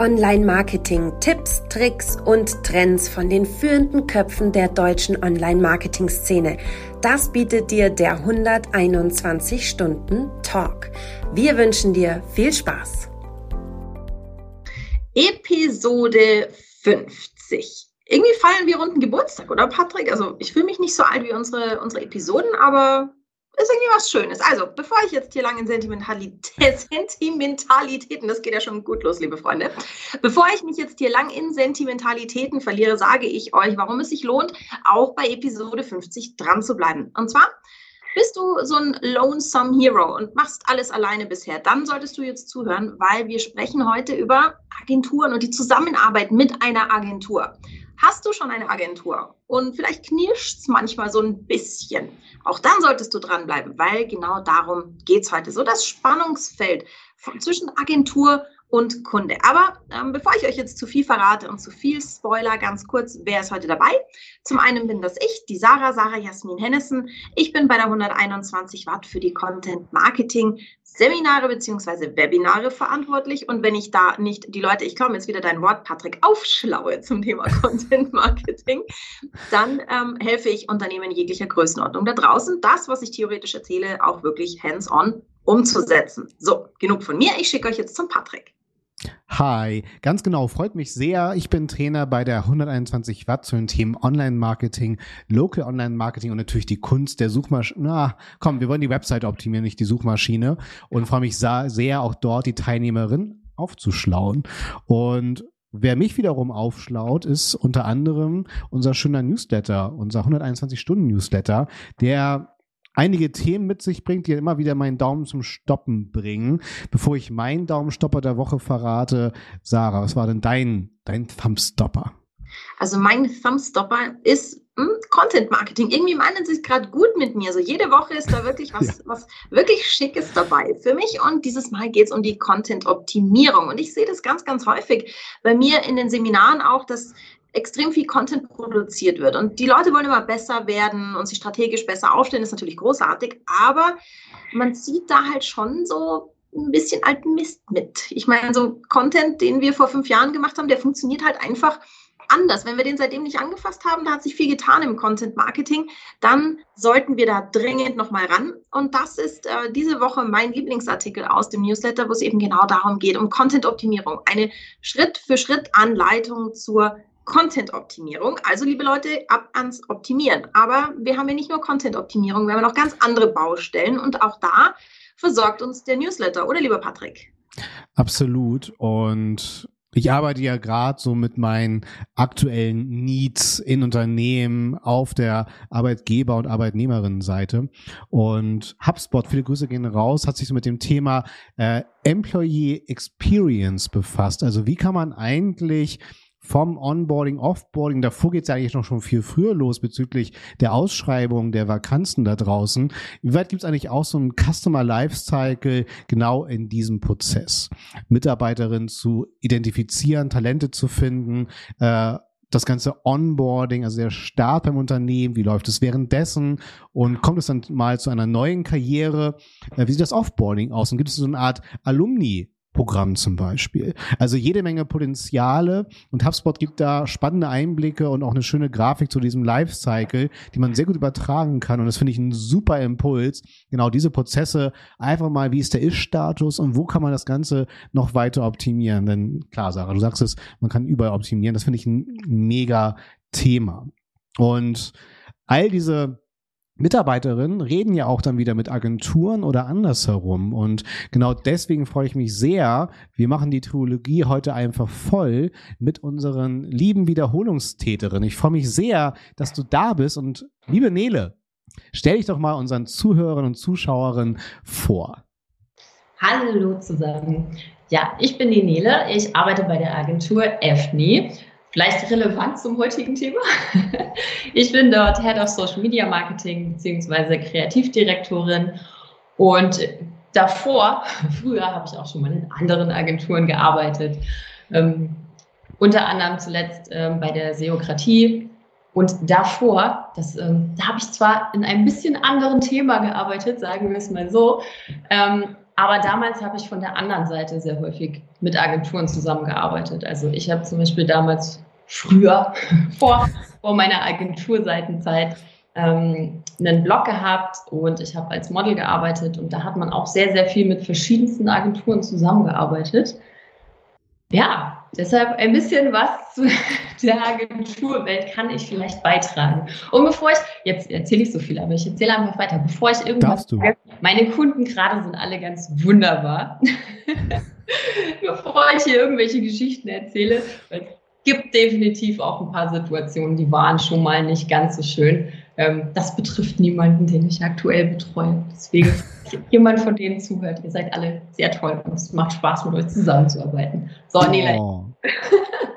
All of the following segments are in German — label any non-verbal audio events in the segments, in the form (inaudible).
Online-Marketing, Tipps, Tricks und Trends von den führenden Köpfen der deutschen Online-Marketing-Szene. Das bietet dir der 121 Stunden Talk. Wir wünschen dir viel Spaß. Episode 50. Irgendwie feiern wir runden Geburtstag, oder Patrick? Also ich fühle mich nicht so alt wie unsere, unsere Episoden, aber ist irgendwie was Schönes. Also, bevor ich jetzt hier lange in Sentimentalität, (laughs) Sentimentalitäten, das geht ja schon gut los, liebe Freunde, bevor ich mich jetzt hier lang in Sentimentalitäten verliere, sage ich euch, warum es sich lohnt, auch bei Episode 50 dran zu bleiben. Und zwar bist du so ein Lonesome Hero und machst alles alleine bisher, dann solltest du jetzt zuhören, weil wir sprechen heute über Agenturen und die Zusammenarbeit mit einer Agentur. Hast du schon eine Agentur und vielleicht knirscht es manchmal so ein bisschen, auch dann solltest du dranbleiben, weil genau darum geht es heute. So das Spannungsfeld zwischen Agentur und Kunde. Aber ähm, bevor ich euch jetzt zu viel verrate und zu viel Spoiler, ganz kurz, wer ist heute dabei? Zum einen bin das ich, die Sarah, Sarah Jasmin Hennessen. Ich bin bei der 121 Watt für die Content Marketing Seminare beziehungsweise Webinare verantwortlich. Und wenn ich da nicht die Leute, ich komme jetzt wieder dein Wort, Patrick, aufschlaue zum Thema (laughs) Content Marketing, dann ähm, helfe ich Unternehmen jeglicher Größenordnung da draußen, das, was ich theoretisch erzähle, auch wirklich hands-on umzusetzen. So, genug von mir. Ich schicke euch jetzt zum Patrick. Hi, ganz genau, freut mich sehr. Ich bin Trainer bei der 121 Watt zu den Themen Online-Marketing, Local Online-Marketing und natürlich die Kunst der Suchmaschine. Na, komm, wir wollen die Website optimieren, nicht die Suchmaschine. Und freue mich sehr, auch dort die Teilnehmerin aufzuschlauen. Und Wer mich wiederum aufschlaut, ist unter anderem unser schöner Newsletter, unser 121-Stunden-Newsletter, der einige Themen mit sich bringt, die immer wieder meinen Daumen zum Stoppen bringen. Bevor ich meinen Daumenstopper der Woche verrate, Sarah, was war denn dein, dein Thumbstopper? Also mein Thumbstopper ist hm, Content Marketing. Irgendwie meinen sie es gerade gut mit mir. So jede Woche ist da wirklich was, (laughs) ja. was wirklich Schickes dabei für mich. Und dieses Mal geht es um die Content Optimierung. Und ich sehe das ganz, ganz häufig bei mir in den Seminaren auch, dass extrem viel Content produziert wird. Und die Leute wollen immer besser werden und sich strategisch besser aufstellen, ist natürlich großartig, aber man sieht da halt schon so ein bisschen alten Mist mit. Ich meine, so Content, den wir vor fünf Jahren gemacht haben, der funktioniert halt einfach anders. Wenn wir den seitdem nicht angefasst haben, da hat sich viel getan im Content Marketing, dann sollten wir da dringend nochmal ran. Und das ist äh, diese Woche mein Lieblingsartikel aus dem Newsletter, wo es eben genau darum geht, um Content Optimierung. Eine Schritt für Schritt Anleitung zur Content-Optimierung. Also, liebe Leute, ab ans Optimieren. Aber wir haben ja nicht nur Content-Optimierung, wir haben noch ganz andere Baustellen und auch da versorgt uns der Newsletter, oder lieber Patrick? Absolut. Und ich arbeite ja gerade so mit meinen aktuellen Needs in Unternehmen auf der Arbeitgeber- und Arbeitnehmerinnenseite. Und HubSpot, viele Grüße gehen raus, hat sich so mit dem Thema äh, Employee Experience befasst. Also wie kann man eigentlich vom Onboarding, Offboarding, davor geht es eigentlich noch schon viel früher los bezüglich der Ausschreibung der Vakanzen da draußen. Wie weit gibt es eigentlich auch so einen Customer Lifecycle genau in diesem Prozess? Mitarbeiterinnen zu identifizieren, Talente zu finden, äh, das ganze Onboarding, also der Start beim Unternehmen, wie läuft es währenddessen und kommt es dann mal zu einer neuen Karriere? Äh, wie sieht das Offboarding aus? Und gibt es so eine Art Alumni Programm zum Beispiel. Also jede Menge Potenziale und HubSpot gibt da spannende Einblicke und auch eine schöne Grafik zu diesem Lifecycle, die man sehr gut übertragen kann und das finde ich ein super Impuls. Genau diese Prozesse einfach mal, wie ist der Ist-Status und wo kann man das Ganze noch weiter optimieren? Denn klar, Sarah, du sagst es, man kann überall optimieren. Das finde ich ein mega Thema. Und all diese Mitarbeiterinnen reden ja auch dann wieder mit Agenturen oder andersherum. Und genau deswegen freue ich mich sehr. Wir machen die Trilogie heute einfach voll mit unseren lieben Wiederholungstäterinnen. Ich freue mich sehr, dass du da bist. Und liebe Nele, stell dich doch mal unseren Zuhörern und Zuschauerinnen vor. Hallo zusammen. Ja, ich bin die Nele. Ich arbeite bei der Agentur EFNI Vielleicht relevant zum heutigen Thema. Ich bin dort Head of Social Media Marketing bzw. Kreativdirektorin und davor, früher habe ich auch schon mal in anderen Agenturen gearbeitet, ähm, unter anderem zuletzt ähm, bei der Seokratie und davor, das, ähm, da habe ich zwar in einem bisschen anderen Thema gearbeitet, sagen wir es mal so, ähm, Aber damals habe ich von der anderen Seite sehr häufig mit Agenturen zusammengearbeitet. Also ich habe zum Beispiel damals früher, (laughs) vor, vor meiner Agenturseitenzeit, ähm, einen Blog gehabt und ich habe als Model gearbeitet und da hat man auch sehr, sehr viel mit verschiedensten Agenturen zusammengearbeitet. Ja, deshalb ein bisschen was zu der Agenturwelt kann ich vielleicht beitragen. Und bevor ich, jetzt erzähle ich so viel, aber ich erzähle einfach weiter, bevor ich irgendwas sage, meine Kunden gerade sind alle ganz wunderbar. (laughs) bevor ich hier irgendwelche Geschichten erzähle, es gibt definitiv auch ein paar Situationen, die waren schon mal nicht ganz so schön. Ähm, das betrifft niemanden, den ich aktuell betreue. Deswegen, (laughs) jemand von denen zuhört, ihr seid alle sehr toll und es macht Spaß, mit euch zusammenzuarbeiten. So, Nela. Oh. (laughs)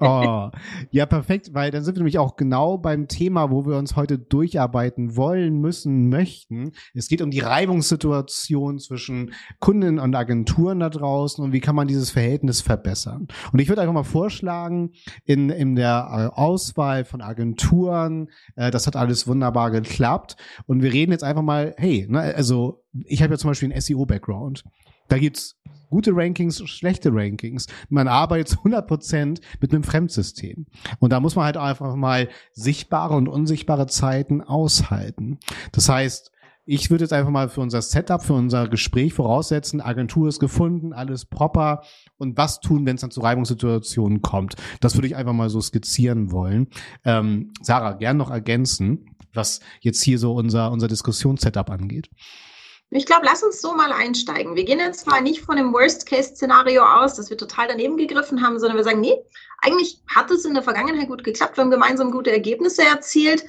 Oh, ja, perfekt, weil dann sind wir nämlich auch genau beim Thema, wo wir uns heute durcharbeiten wollen, müssen, möchten. Es geht um die Reibungssituation zwischen Kunden und Agenturen da draußen und wie kann man dieses Verhältnis verbessern. Und ich würde einfach mal vorschlagen, in, in der Auswahl von Agenturen, äh, das hat alles wunderbar geklappt. Und wir reden jetzt einfach mal, hey, ne, also ich habe ja zum Beispiel einen SEO-Background. Da gibt's gute Rankings, schlechte Rankings. Man arbeitet zu 100 Prozent mit einem Fremdsystem. Und da muss man halt einfach mal sichtbare und unsichtbare Zeiten aushalten. Das heißt, ich würde jetzt einfach mal für unser Setup, für unser Gespräch voraussetzen, Agentur ist gefunden, alles proper und was tun, wenn es dann zu Reibungssituationen kommt. Das würde ich einfach mal so skizzieren wollen. Ähm, Sarah, gern noch ergänzen, was jetzt hier so unser, unser Diskussionssetup angeht. Ich glaube, lass uns so mal einsteigen. Wir gehen jetzt mal nicht von dem Worst-Case-Szenario aus, dass wir total daneben gegriffen haben, sondern wir sagen, nee, eigentlich hat es in der Vergangenheit gut geklappt, wir haben gemeinsam gute Ergebnisse erzielt,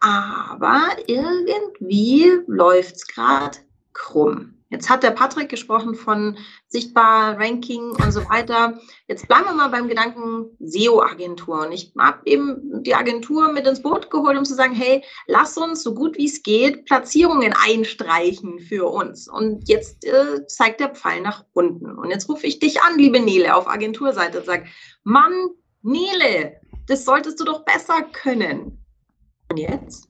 aber irgendwie läuft es gerade krumm. Jetzt hat der Patrick gesprochen von sichtbar, Ranking und so weiter. Jetzt bleiben wir mal beim Gedanken SEO-Agentur. Und ich habe eben die Agentur mit ins Boot geholt, um zu sagen, hey, lass uns so gut wie es geht Platzierungen einstreichen für uns. Und jetzt äh, zeigt der Pfeil nach unten. Und jetzt rufe ich dich an, liebe Nele, auf Agenturseite und sage, Mann, Nele, das solltest du doch besser können. Und jetzt?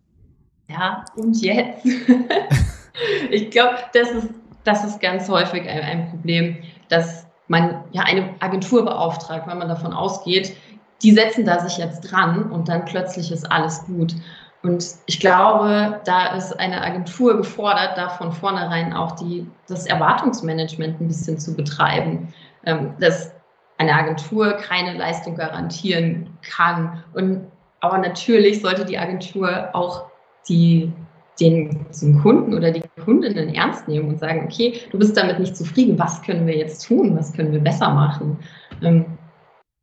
Ja, und jetzt? (laughs) ich glaube, das ist das ist ganz häufig ein, ein Problem, dass man ja eine Agentur beauftragt, wenn man davon ausgeht, die setzen da sich jetzt dran und dann plötzlich ist alles gut. Und ich glaube, da ist eine Agentur gefordert, da von vornherein auch die, das Erwartungsmanagement ein bisschen zu betreiben, ähm, dass eine Agentur keine Leistung garantieren kann. Und, aber natürlich sollte die Agentur auch die den, den Kunden oder die Kundinnen ernst nehmen und sagen, okay, du bist damit nicht zufrieden, was können wir jetzt tun, was können wir besser machen? Ähm,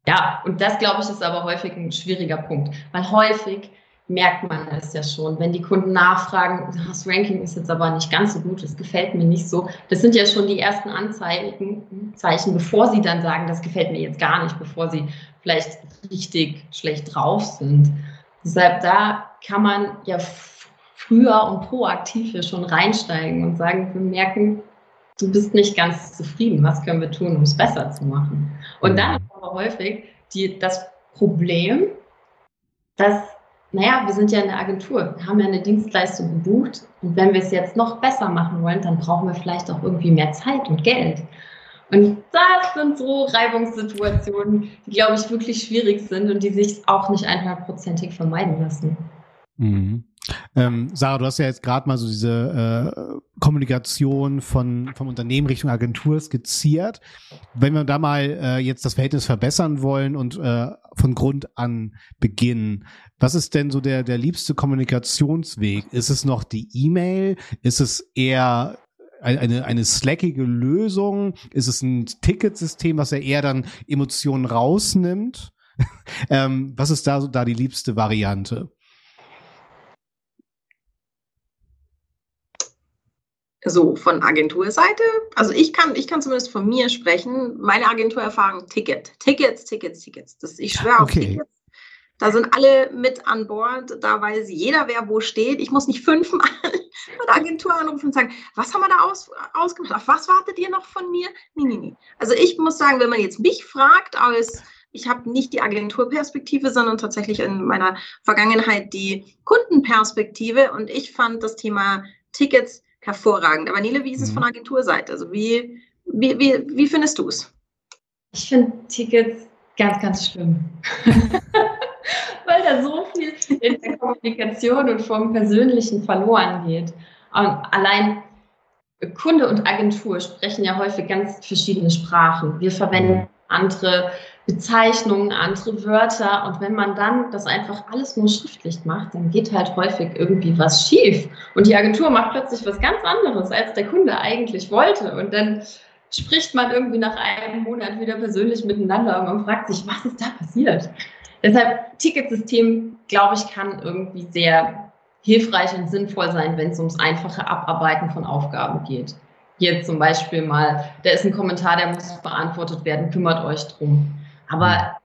ja, und das, glaube ich, ist aber häufig ein schwieriger Punkt, weil häufig merkt man es ja schon, wenn die Kunden nachfragen, das Ranking ist jetzt aber nicht ganz so gut, das gefällt mir nicht so. Das sind ja schon die ersten Anzeichen, Zeichen, bevor sie dann sagen, das gefällt mir jetzt gar nicht, bevor sie vielleicht richtig schlecht drauf sind. Deshalb da kann man ja früher und proaktiv hier schon reinsteigen und sagen, wir merken, du bist nicht ganz zufrieden, was können wir tun, um es besser zu machen? Und mhm. dann ist aber häufig die, das Problem, dass, naja, wir sind ja eine Agentur, wir haben ja eine Dienstleistung gebucht und wenn wir es jetzt noch besser machen wollen, dann brauchen wir vielleicht auch irgendwie mehr Zeit und Geld. Und das sind so Reibungssituationen, die, glaube ich, wirklich schwierig sind und die sich auch nicht einhundertprozentig vermeiden lassen. Mhm. Ähm, Sarah, du hast ja jetzt gerade mal so diese äh, Kommunikation von vom Unternehmen Richtung Agentur skizziert. Wenn wir da mal äh, jetzt das Verhältnis verbessern wollen und äh, von Grund an beginnen, was ist denn so der der liebste Kommunikationsweg? Ist es noch die E-Mail? Ist es eher eine, eine slackige Lösung? Ist es ein Ticketsystem, was ja eher dann Emotionen rausnimmt? (laughs) ähm, was ist da so da die liebste Variante? So, von Agenturseite, also ich kann, ich kann zumindest von mir sprechen, meine Agenturerfahrung, Ticket. Tickets, Tickets, Tickets. Das, ich schwöre okay. auf Tickets. Da sind alle mit an Bord, da weiß jeder, wer wo steht. Ich muss nicht fünfmal (laughs) bei der Agentur anrufen und sagen, was haben wir da aus, ausgemacht? Auf was wartet ihr noch von mir? Nee, nee, nee. Also ich muss sagen, wenn man jetzt mich fragt, als ich habe nicht die Agenturperspektive, sondern tatsächlich in meiner Vergangenheit die Kundenperspektive und ich fand das Thema Tickets hervorragend. Aber Nele, wie ist es mhm. von Agenturseite? Also wie, wie, wie, wie findest du es? Ich finde Tickets ganz, ganz schlimm. (laughs) Weil da so viel in der Kommunikation und vom Persönlichen verloren geht. Und allein Kunde und Agentur sprechen ja häufig ganz verschiedene Sprachen. Wir verwenden mhm. andere Bezeichnungen, andere Wörter. Und wenn man dann das einfach alles nur schriftlich macht, dann geht halt häufig irgendwie was schief. Und die Agentur macht plötzlich was ganz anderes, als der Kunde eigentlich wollte. Und dann spricht man irgendwie nach einem Monat wieder persönlich miteinander und man fragt sich, was ist da passiert? Deshalb, Ticketsystem, glaube ich, kann irgendwie sehr hilfreich und sinnvoll sein, wenn es ums einfache Abarbeiten von Aufgaben geht. Hier zum Beispiel mal, da ist ein Kommentar, der muss beantwortet werden, kümmert euch drum. Aber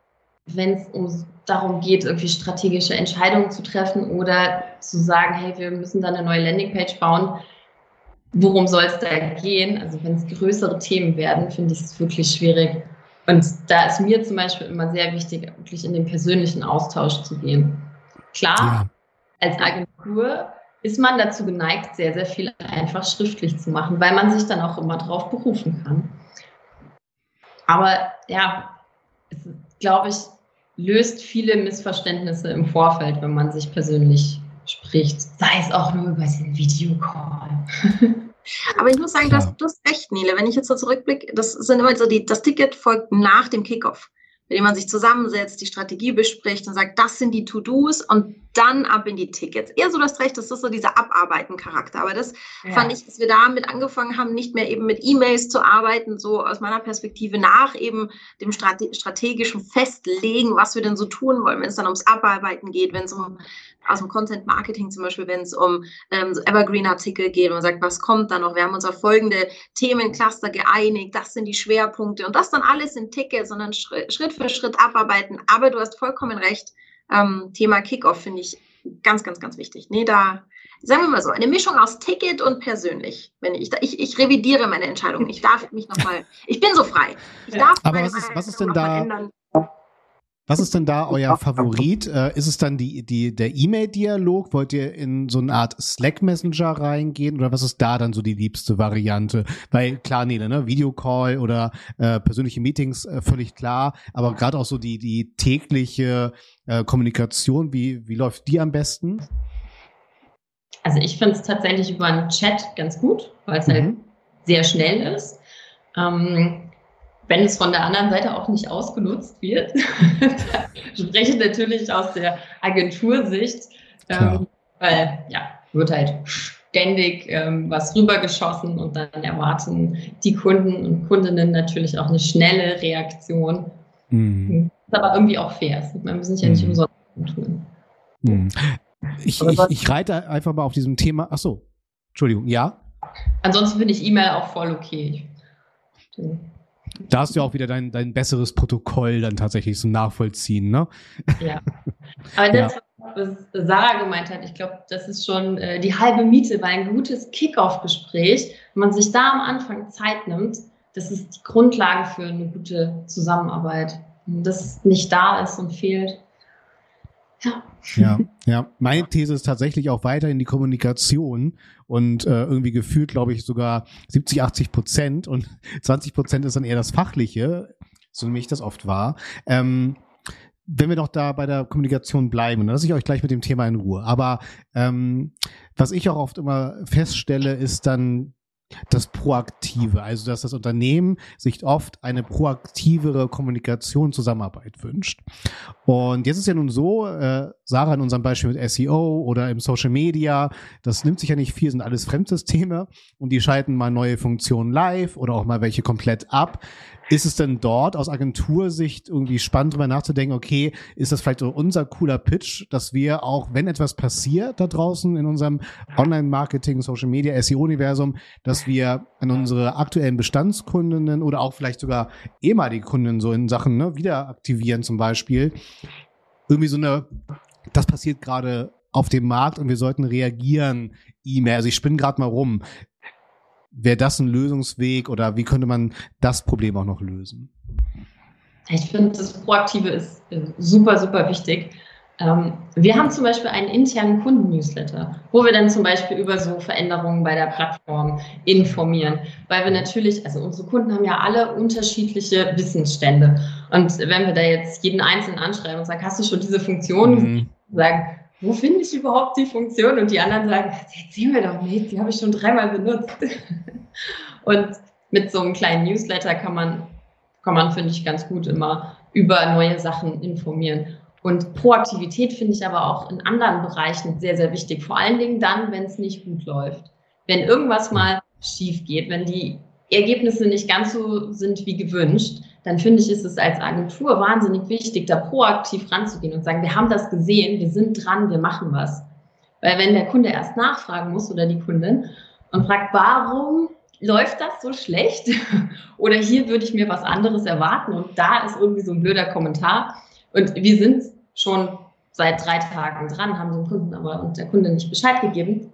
wenn es um, darum geht, irgendwie strategische Entscheidungen zu treffen oder zu sagen, hey, wir müssen da eine neue Landingpage bauen, worum soll es da gehen? Also wenn es größere Themen werden, finde ich es wirklich schwierig. Und da ist mir zum Beispiel immer sehr wichtig, wirklich in den persönlichen Austausch zu gehen. Klar, ja. als Agentur ist man dazu geneigt, sehr, sehr viel einfach schriftlich zu machen, weil man sich dann auch immer darauf berufen kann. Aber ja, es, glaube ich, löst viele Missverständnisse im Vorfeld, wenn man sich persönlich spricht, sei es auch nur über den Videocall. (laughs) Aber ich muss sagen, ja. du hast recht, Nele. Wenn ich jetzt so zurückblicke, das sind immer so die, das Ticket folgt nach dem Kickoff mit dem man sich zusammensetzt, die Strategie bespricht und sagt, das sind die To-Dos und dann ab in die Tickets. Eher so das Recht, das ist so dieser Abarbeiten-Charakter. Aber das ja. fand ich, dass wir damit angefangen haben, nicht mehr eben mit E-Mails zu arbeiten, so aus meiner Perspektive nach eben dem Strate strategischen Festlegen, was wir denn so tun wollen, wenn es dann ums Abarbeiten geht, wenn es um aus dem Content Marketing zum Beispiel, wenn es um ähm, so Evergreen-Artikel geht und man sagt, was kommt da noch? Wir haben uns auf folgende Themencluster geeinigt, das sind die Schwerpunkte und das dann alles in Tickets, sondern Schritt für Schritt abarbeiten. Aber du hast vollkommen recht, ähm, Thema Kickoff finde ich ganz, ganz, ganz wichtig. Nee, da sagen wir mal so, eine Mischung aus Ticket und persönlich. Wenn ich, ich, ich revidiere meine Entscheidung. Ich darf mich nochmal, ich bin so frei. Ich darf Aber was ist, was ist denn da? Ändern. Was ist denn da (laughs) euer Favorit? Äh, ist es dann die, die, der E-Mail-Dialog? Wollt ihr in so eine Art Slack-Messenger reingehen? Oder was ist da dann so die liebste Variante? Weil klar, Nele, ne, Videocall oder äh, persönliche Meetings, äh, völlig klar. Aber gerade auch so die, die tägliche äh, Kommunikation, wie, wie läuft die am besten? Also ich finde es tatsächlich über einen Chat ganz gut, weil es halt mhm. halt sehr schnell ist. Ähm, wenn es von der anderen Seite auch nicht ausgenutzt wird. (laughs) spreche natürlich aus der Agentursicht, ähm, weil ja, wird halt ständig ähm, was rübergeschossen und dann erwarten die Kunden und Kundinnen natürlich auch eine schnelle Reaktion. Mhm. Ist aber irgendwie auch fair. Man muss sich ja nicht mhm. umsonst tun. Mhm. Ich, ich, ich reite einfach mal auf diesem Thema. Ach so, Entschuldigung, ja? Ansonsten finde ich E-Mail auch voll okay. Da hast du ja auch wieder dein, dein besseres Protokoll dann tatsächlich zum Nachvollziehen, ne? Ja. Aber das, ja. was Sarah gemeint hat, ich glaube, das ist schon äh, die halbe Miete, weil ein gutes Kick-Off-Gespräch, wenn man sich da am Anfang Zeit nimmt, das ist die Grundlage für eine gute Zusammenarbeit. Wenn das nicht da ist und fehlt, ja. Ja, (laughs) ja. Meine These ist tatsächlich auch weiter in die Kommunikation und äh, irgendwie gefühlt, glaube ich, sogar 70, 80 Prozent und (laughs) 20 Prozent ist dann eher das Fachliche, so wie ich das oft war. Ähm, wenn wir doch da bei der Kommunikation bleiben, dann lasse ich euch gleich mit dem Thema in Ruhe. Aber ähm, was ich auch oft immer feststelle, ist dann das Proaktive, also dass das Unternehmen sich oft eine proaktivere Kommunikation, Zusammenarbeit wünscht. Und jetzt ist ja nun so, äh, Sarah in unserem Beispiel mit SEO oder im Social Media, das nimmt sich ja nicht viel, sind alles Fremdsysteme und die schalten mal neue Funktionen live oder auch mal welche komplett ab. Ist es denn dort aus Agentursicht irgendwie spannend, darüber nachzudenken, okay, ist das vielleicht so unser cooler Pitch, dass wir auch, wenn etwas passiert da draußen in unserem Online-Marketing, Social Media, SEO-Universum, dass wir an unsere aktuellen Bestandskundinnen oder auch vielleicht sogar ehemalige Kunden so in Sachen ne, wieder aktivieren zum Beispiel, irgendwie so eine, das passiert gerade auf dem Markt und wir sollten reagieren, E-Mail. Also ich spinne gerade mal rum wäre das ein Lösungsweg oder wie könnte man das Problem auch noch lösen? Ich finde, das Proaktive ist äh, super, super wichtig. Ähm, wir haben zum Beispiel einen internen Kunden-Newsletter, wo wir dann zum Beispiel über so Veränderungen bei der Plattform informieren, weil wir natürlich, also unsere Kunden haben ja alle unterschiedliche Wissensstände. Und wenn wir da jetzt jeden Einzelnen anschreiben und sagen, hast du schon diese Funktion? Mhm. Sagen, wo finde ich überhaupt die Funktion? Und die anderen sagen, erzähl mir doch nicht, die habe ich schon dreimal benutzt. (laughs) und mit so einem kleinen Newsletter kann man, kann man, finde ich, ganz gut immer über neue Sachen informieren. Und Proaktivität finde ich aber auch in anderen Bereichen sehr, sehr wichtig. Vor allen Dingen dann, wenn es nicht gut läuft. Wenn irgendwas mal schief geht, wenn die Ergebnisse nicht ganz so sind wie gewünscht, dann finde ich, ist es als Agentur wahnsinnig wichtig, da proaktiv ranzugehen und sagen, wir haben das gesehen, wir sind dran, wir machen was. Weil wenn der Kunde erst nachfragen muss oder die Kundin und fragt, warum läuft das so schlecht? (laughs) oder hier würde ich mir was anderes erwarten und da ist irgendwie so ein blöder Kommentar, und wir sind schon seit drei Tagen dran, haben dem Kunden aber und der Kunde nicht Bescheid gegeben,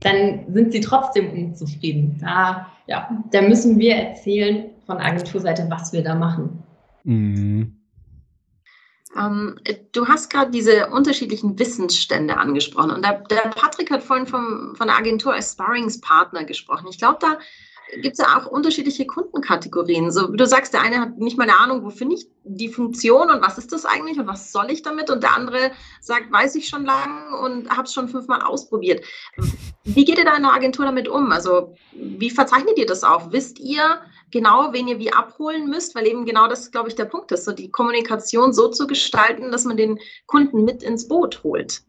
dann sind sie trotzdem unzufrieden. Da, ja, da müssen wir erzählen von Agenturseite, was wir da machen. Mhm. Ähm, du hast gerade diese unterschiedlichen Wissensstände angesprochen und der, der Patrick hat vorhin vom, von der Agentur als Sparringspartner gesprochen. Ich glaube, da gibt es ja auch unterschiedliche Kundenkategorien. So, wie du sagst, der eine hat nicht mal eine Ahnung, wo finde ich die Funktion und was ist das eigentlich und was soll ich damit? Und der andere sagt, weiß ich schon lange und habe es schon fünfmal ausprobiert. Wie geht ihr da in der Agentur damit um? Also, wie verzeichnet ihr das auch? Wisst ihr genau, wen ihr wie abholen müsst? Weil eben genau das, glaube ich, der Punkt ist, so die Kommunikation so zu gestalten, dass man den Kunden mit ins Boot holt.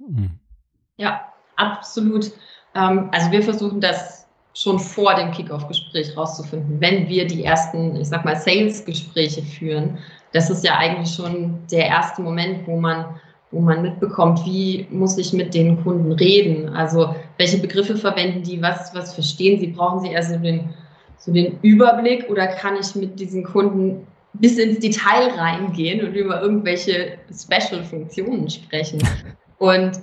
Ja, absolut. Ähm, also, wir versuchen das schon vor dem Kickoff-Gespräch rauszufinden, wenn wir die ersten, ich sag mal, Sales-Gespräche führen. Das ist ja eigentlich schon der erste Moment, wo man, wo man mitbekommt, wie muss ich mit den Kunden reden? Also welche Begriffe verwenden die, was, was verstehen sie? Brauchen sie also den, so den Überblick oder kann ich mit diesen Kunden bis ins Detail reingehen und über irgendwelche Special-Funktionen sprechen? (laughs) Und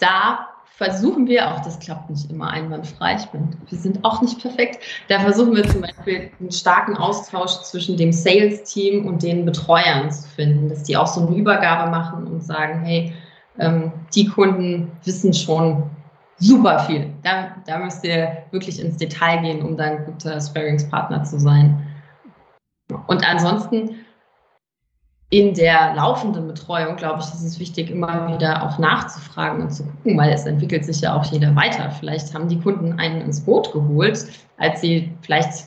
da versuchen wir auch, das klappt nicht immer einwandfrei, ich bin, wir sind auch nicht perfekt, da versuchen wir zum Beispiel einen starken Austausch zwischen dem Sales-Team und den Betreuern zu finden, dass die auch so eine Übergabe machen und sagen, hey, ähm, die Kunden wissen schon super viel. Da, da müsst ihr wirklich ins Detail gehen, um dann ein guter Sparringspartner zu sein. Und ansonsten in der laufenden Betreuung, glaube ich, ist es wichtig, immer wieder auch nachzufragen und zu gucken, weil es entwickelt sich ja auch jeder weiter. Vielleicht haben die Kunden einen ins Boot geholt, als sie vielleicht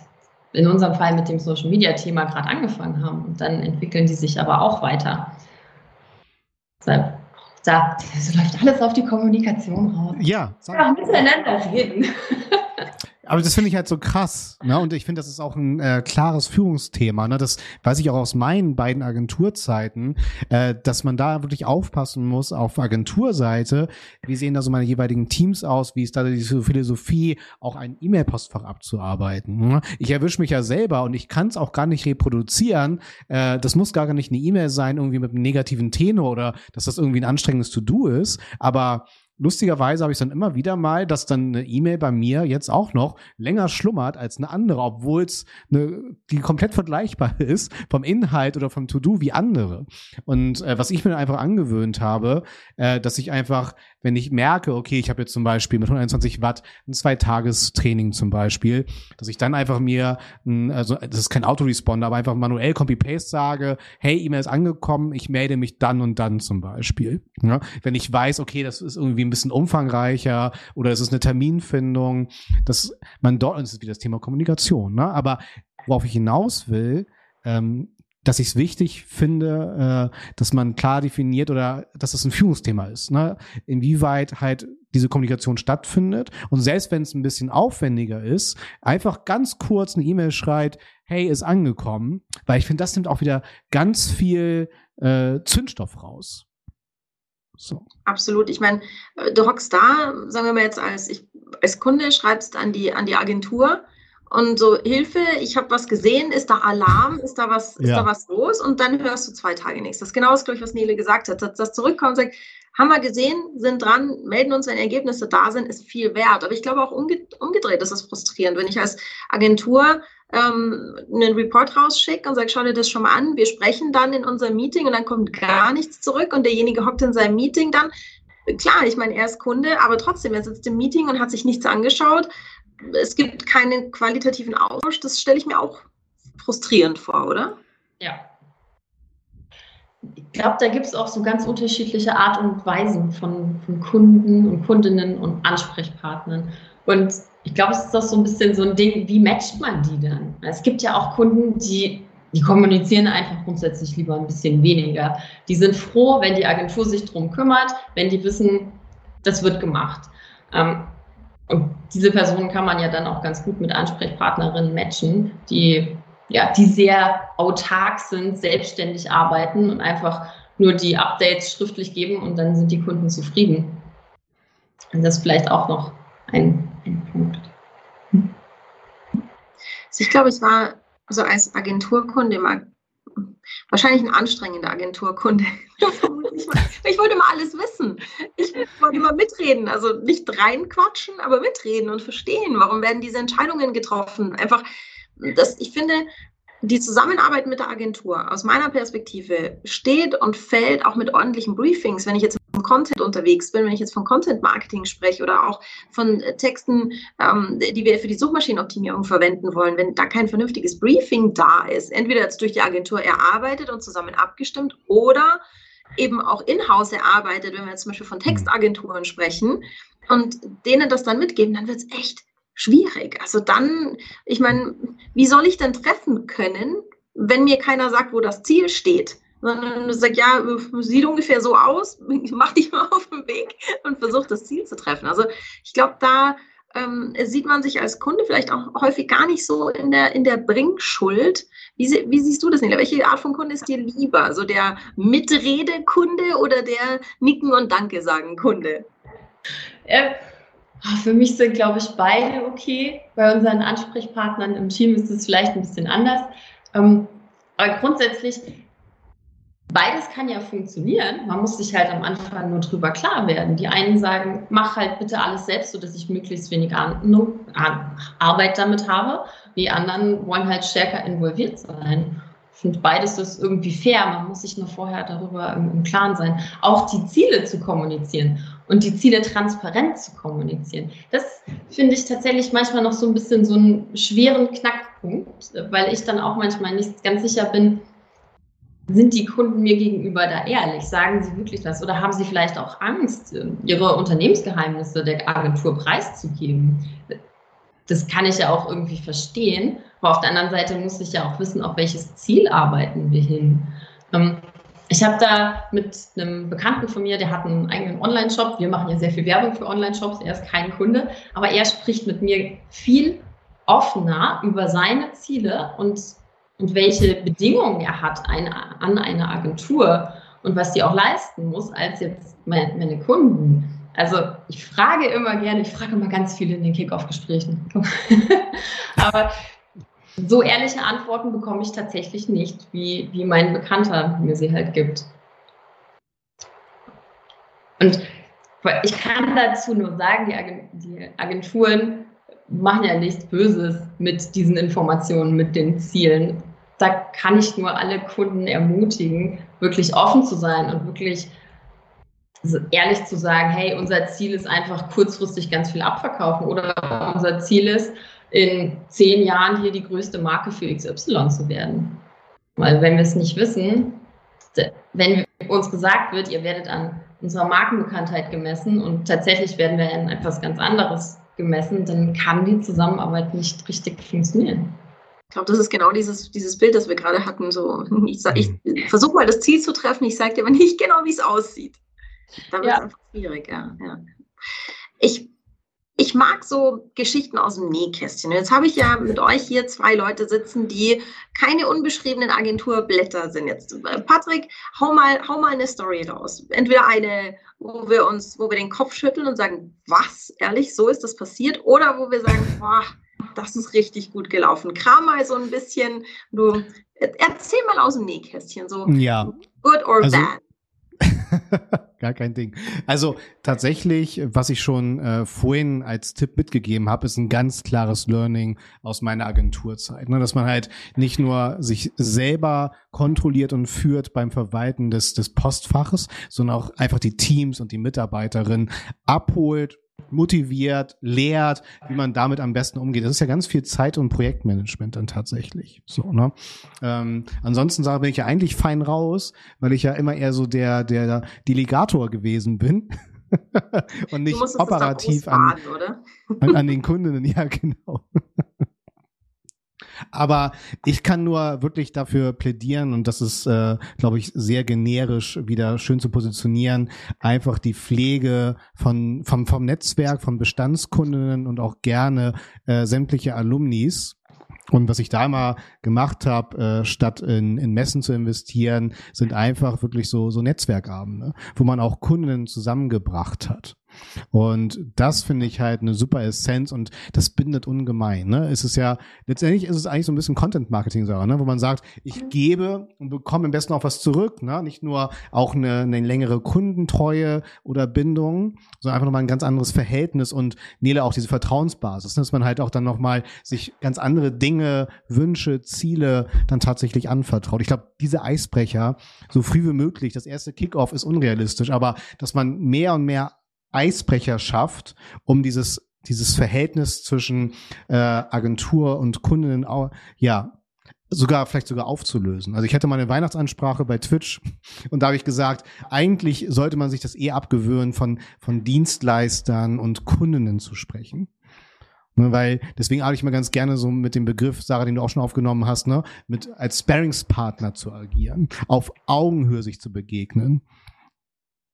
in unserem Fall mit dem Social Media Thema gerade angefangen haben und dann entwickeln die sich aber auch weiter. Deshalb, da also läuft alles auf die Kommunikation raus. Ja, sag. ja miteinander reden. (laughs) Aber das finde ich halt so krass. Ne? Und ich finde, das ist auch ein äh, klares Führungsthema. Ne? Das weiß ich auch aus meinen beiden Agenturzeiten, äh, dass man da wirklich aufpassen muss auf Agenturseite. Wie sehen da so meine jeweiligen Teams aus? Wie ist da die Philosophie, auch ein E-Mail-Postfach abzuarbeiten? Ne? Ich erwische mich ja selber und ich kann es auch gar nicht reproduzieren. Äh, das muss gar nicht eine E-Mail sein, irgendwie mit einem negativen Tenor oder dass das irgendwie ein anstrengendes To-Do ist. Aber lustigerweise habe ich dann immer wieder mal, dass dann eine E-Mail bei mir jetzt auch noch länger schlummert als eine andere, obwohl es eine, die komplett vergleichbar (laughs) ist vom Inhalt oder vom To-Do wie andere. Und äh, was ich mir einfach angewöhnt habe, äh, dass ich einfach, wenn ich merke, okay, ich habe jetzt zum Beispiel mit 121 Watt ein Zwei-Tages-Training zum Beispiel, dass ich dann einfach mir, also das ist kein Autoresponder, aber einfach manuell Copy-Paste sage, hey, E-Mail ist angekommen, ich melde mich dann und dann zum Beispiel. Ja? Wenn ich weiß, okay, das ist irgendwie ein bisschen umfangreicher oder es ist eine Terminfindung, dass man dort, und das ist wieder das Thema Kommunikation, ne? aber worauf ich hinaus will, ähm, dass ich es wichtig finde, äh, dass man klar definiert oder dass das ein Führungsthema ist. Ne? Inwieweit halt diese Kommunikation stattfindet und selbst wenn es ein bisschen aufwendiger ist, einfach ganz kurz eine E-Mail schreit, hey, ist angekommen, weil ich finde, das nimmt auch wieder ganz viel äh, Zündstoff raus. So. Absolut. Ich meine, äh, du hockst da, sagen wir mal jetzt als, ich, als Kunde, schreibst an die, an die Agentur und so, Hilfe, ich habe was gesehen, ist da Alarm, ist da was, ist da was los? Und dann hörst du zwei Tage nichts. Das ist genau das, glaube ich, was Nele gesagt hat. Dass das zurückkommt und sagt, haben wir gesehen, sind dran, melden uns, wenn Ergebnisse da sind, ist viel wert. Aber ich glaube auch umgedreht ist es frustrierend, wenn ich als Agentur ähm, einen Report rausschicke und sage, schau dir das schon mal an. Wir sprechen dann in unserem Meeting und dann kommt gar nichts zurück und derjenige hockt in seinem Meeting dann. Klar, ich meine, er ist Kunde, aber trotzdem, er sitzt im Meeting und hat sich nichts angeschaut. Es gibt keinen qualitativen Austausch. Das stelle ich mir auch frustrierend vor, oder? Ja. Ich glaube, da gibt es auch so ganz unterschiedliche Art und Weisen von, von Kunden und Kundinnen und Ansprechpartnern. Und ich glaube, es ist doch so ein bisschen so ein Ding, wie matcht man die dann? Es gibt ja auch Kunden, die, die kommunizieren einfach grundsätzlich lieber ein bisschen weniger. Die sind froh, wenn die Agentur sich darum kümmert, wenn die wissen, das wird gemacht. Ähm, und diese Personen kann man ja dann auch ganz gut mit Ansprechpartnerinnen matchen, die, ja, die sehr autark sind, selbstständig arbeiten und einfach nur die Updates schriftlich geben und dann sind die Kunden zufrieden. Und das ist vielleicht auch noch ein, ein Punkt. Also ich glaube, ich war so als Agenturkunde immer wahrscheinlich ein anstrengender Agenturkunde. (laughs) ich wollte immer alles wissen. Ich wollte immer mitreden, also nicht reinquatschen, aber mitreden und verstehen, warum werden diese Entscheidungen getroffen. Einfach, das, ich finde, die Zusammenarbeit mit der Agentur aus meiner Perspektive steht und fällt auch mit ordentlichen Briefings, wenn ich jetzt im Content unterwegs bin, wenn ich jetzt von Content Marketing spreche oder auch von Texten, ähm, die wir für die Suchmaschinenoptimierung verwenden wollen, wenn da kein vernünftiges Briefing da ist, entweder jetzt durch die Agentur erarbeitet und zusammen abgestimmt oder eben auch in-house erarbeitet, wenn wir jetzt zum Beispiel von Textagenturen sprechen und denen das dann mitgeben, dann wird es echt schwierig. Also dann, ich meine, wie soll ich denn treffen können, wenn mir keiner sagt, wo das Ziel steht? Sondern sagt, ja, sieht ungefähr so aus, (laughs) mach dich mal auf den Weg und versuch das Ziel zu treffen. Also ich glaube, da ähm, sieht man sich als Kunde vielleicht auch häufig gar nicht so in der, in der Bringschuld. Wie, wie siehst du das, Nila? Welche Art von Kunde ist dir lieber? Also der Mitredekunde oder der Nicken und Danke sagen Kunde? Äh, Ah, für mich sind, glaube ich, beide okay. Bei unseren Ansprechpartnern im Team ist es vielleicht ein bisschen anders. Ähm, aber grundsätzlich, beides kann ja funktionieren. Man muss sich halt am Anfang nur drüber klar werden. Die einen sagen, mach halt bitte alles selbst, sodass ich möglichst wenig Arbeit damit habe. Die anderen wollen halt stärker involviert sein. Ich finde, beides ist irgendwie fair. Man muss sich nur vorher darüber im Klaren sein. Auch die Ziele zu kommunizieren und die Ziele transparent zu kommunizieren. Das finde ich tatsächlich manchmal noch so ein bisschen so einen schweren Knackpunkt, weil ich dann auch manchmal nicht ganz sicher bin, sind die Kunden mir gegenüber da ehrlich? Sagen sie wirklich das? Oder haben sie vielleicht auch Angst, ihre Unternehmensgeheimnisse der Agentur preiszugeben? Das kann ich ja auch irgendwie verstehen. Aber auf der anderen Seite muss ich ja auch wissen, auf welches Ziel arbeiten wir hin. Ich habe da mit einem Bekannten von mir, der hat einen eigenen Online-Shop. Wir machen ja sehr viel Werbung für Online-Shops. Er ist kein Kunde, aber er spricht mit mir viel offener über seine Ziele und, und welche Bedingungen er hat ein, an eine Agentur und was sie auch leisten muss, als jetzt meine, meine Kunden. Also ich frage immer gerne, ich frage immer ganz viel in den Kick-Off-Gesprächen. (laughs) aber so ehrliche Antworten bekomme ich tatsächlich nicht, wie, wie mein Bekannter mir sie halt gibt. Und ich kann dazu nur sagen, die Agenturen machen ja nichts Böses mit diesen Informationen, mit den Zielen. Da kann ich nur alle Kunden ermutigen, wirklich offen zu sein und wirklich ehrlich zu sagen, hey, unser Ziel ist einfach kurzfristig ganz viel abverkaufen oder unser Ziel ist, in zehn Jahren hier die größte Marke für XY zu werden. Weil wenn wir es nicht wissen, wenn uns gesagt wird, ihr werdet an unserer Markenbekanntheit gemessen und tatsächlich werden wir an etwas ganz anderes gemessen, dann kann die Zusammenarbeit nicht richtig funktionieren. Ich glaube, das ist genau dieses, dieses Bild, das wir gerade hatten. So, (laughs) ich, ich versuche mal das Ziel zu treffen, ich sage dir aber nicht genau, wie es aussieht. Da wird es ja. einfach schwierig, ja. ja. Ich ich mag so Geschichten aus dem Nähkästchen. Jetzt habe ich ja mit euch hier zwei Leute sitzen, die keine unbeschriebenen Agenturblätter sind. Jetzt, äh, Patrick, hau mal, hau mal eine Story raus. Entweder eine, wo wir uns, wo wir den Kopf schütteln und sagen, was, ehrlich, so ist das passiert, oder wo wir sagen, boah, das ist richtig gut gelaufen. Kram mal so ein bisschen, du, erzähl mal aus dem Nähkästchen, so ja. good or also, bad. (laughs) gar kein Ding. Also tatsächlich, was ich schon äh, vorhin als Tipp mitgegeben habe, ist ein ganz klares Learning aus meiner Agenturzeit. Ne? Dass man halt nicht nur sich selber kontrolliert und führt beim Verwalten des, des Postfaches, sondern auch einfach die Teams und die Mitarbeiterinnen abholt motiviert, lehrt, wie man damit am besten umgeht. Das ist ja ganz viel Zeit- und Projektmanagement dann tatsächlich. So, ne? Ähm, ansonsten sage bin ich ja eigentlich fein raus, weil ich ja immer eher so der, der Delegator gewesen bin. (laughs) und nicht operativ an, an, an den Kundinnen, ja, genau. Aber ich kann nur wirklich dafür plädieren, und das ist, äh, glaube ich, sehr generisch wieder schön zu positionieren, einfach die Pflege von, vom, vom Netzwerk, von Bestandskundinnen und auch gerne äh, sämtliche Alumnis. Und was ich da mal gemacht habe, äh, statt in, in Messen zu investieren, sind einfach wirklich so, so Netzwerkabende, wo man auch Kunden zusammengebracht hat. Und das finde ich halt eine super Essenz und das bindet ungemein. Ne? Es ist ja, letztendlich ist es eigentlich so ein bisschen Content-Marketing-Sache, ne? wo man sagt, ich mhm. gebe und bekomme am besten auch was zurück. Ne? Nicht nur auch eine, eine längere Kundentreue oder Bindung, sondern einfach nochmal ein ganz anderes Verhältnis und Nele auch diese Vertrauensbasis, ne? dass man halt auch dann nochmal sich ganz andere Dinge, Wünsche, Ziele dann tatsächlich anvertraut. Ich glaube, diese Eisbrecher, so früh wie möglich, das erste Kickoff ist unrealistisch, aber dass man mehr und mehr Eisbrecher schafft, um dieses dieses Verhältnis zwischen äh, Agentur und Kundinnen ja sogar vielleicht sogar aufzulösen. Also ich hatte mal eine Weihnachtsansprache bei Twitch (laughs) und da habe ich gesagt, eigentlich sollte man sich das eher abgewöhnen, von von Dienstleistern und Kundinnen zu sprechen. Ne, weil deswegen arbeite ich mal ganz gerne so mit dem Begriff, Sarah, den du auch schon aufgenommen hast, ne, mit als Sparingspartner zu agieren, auf Augenhöhe sich zu begegnen.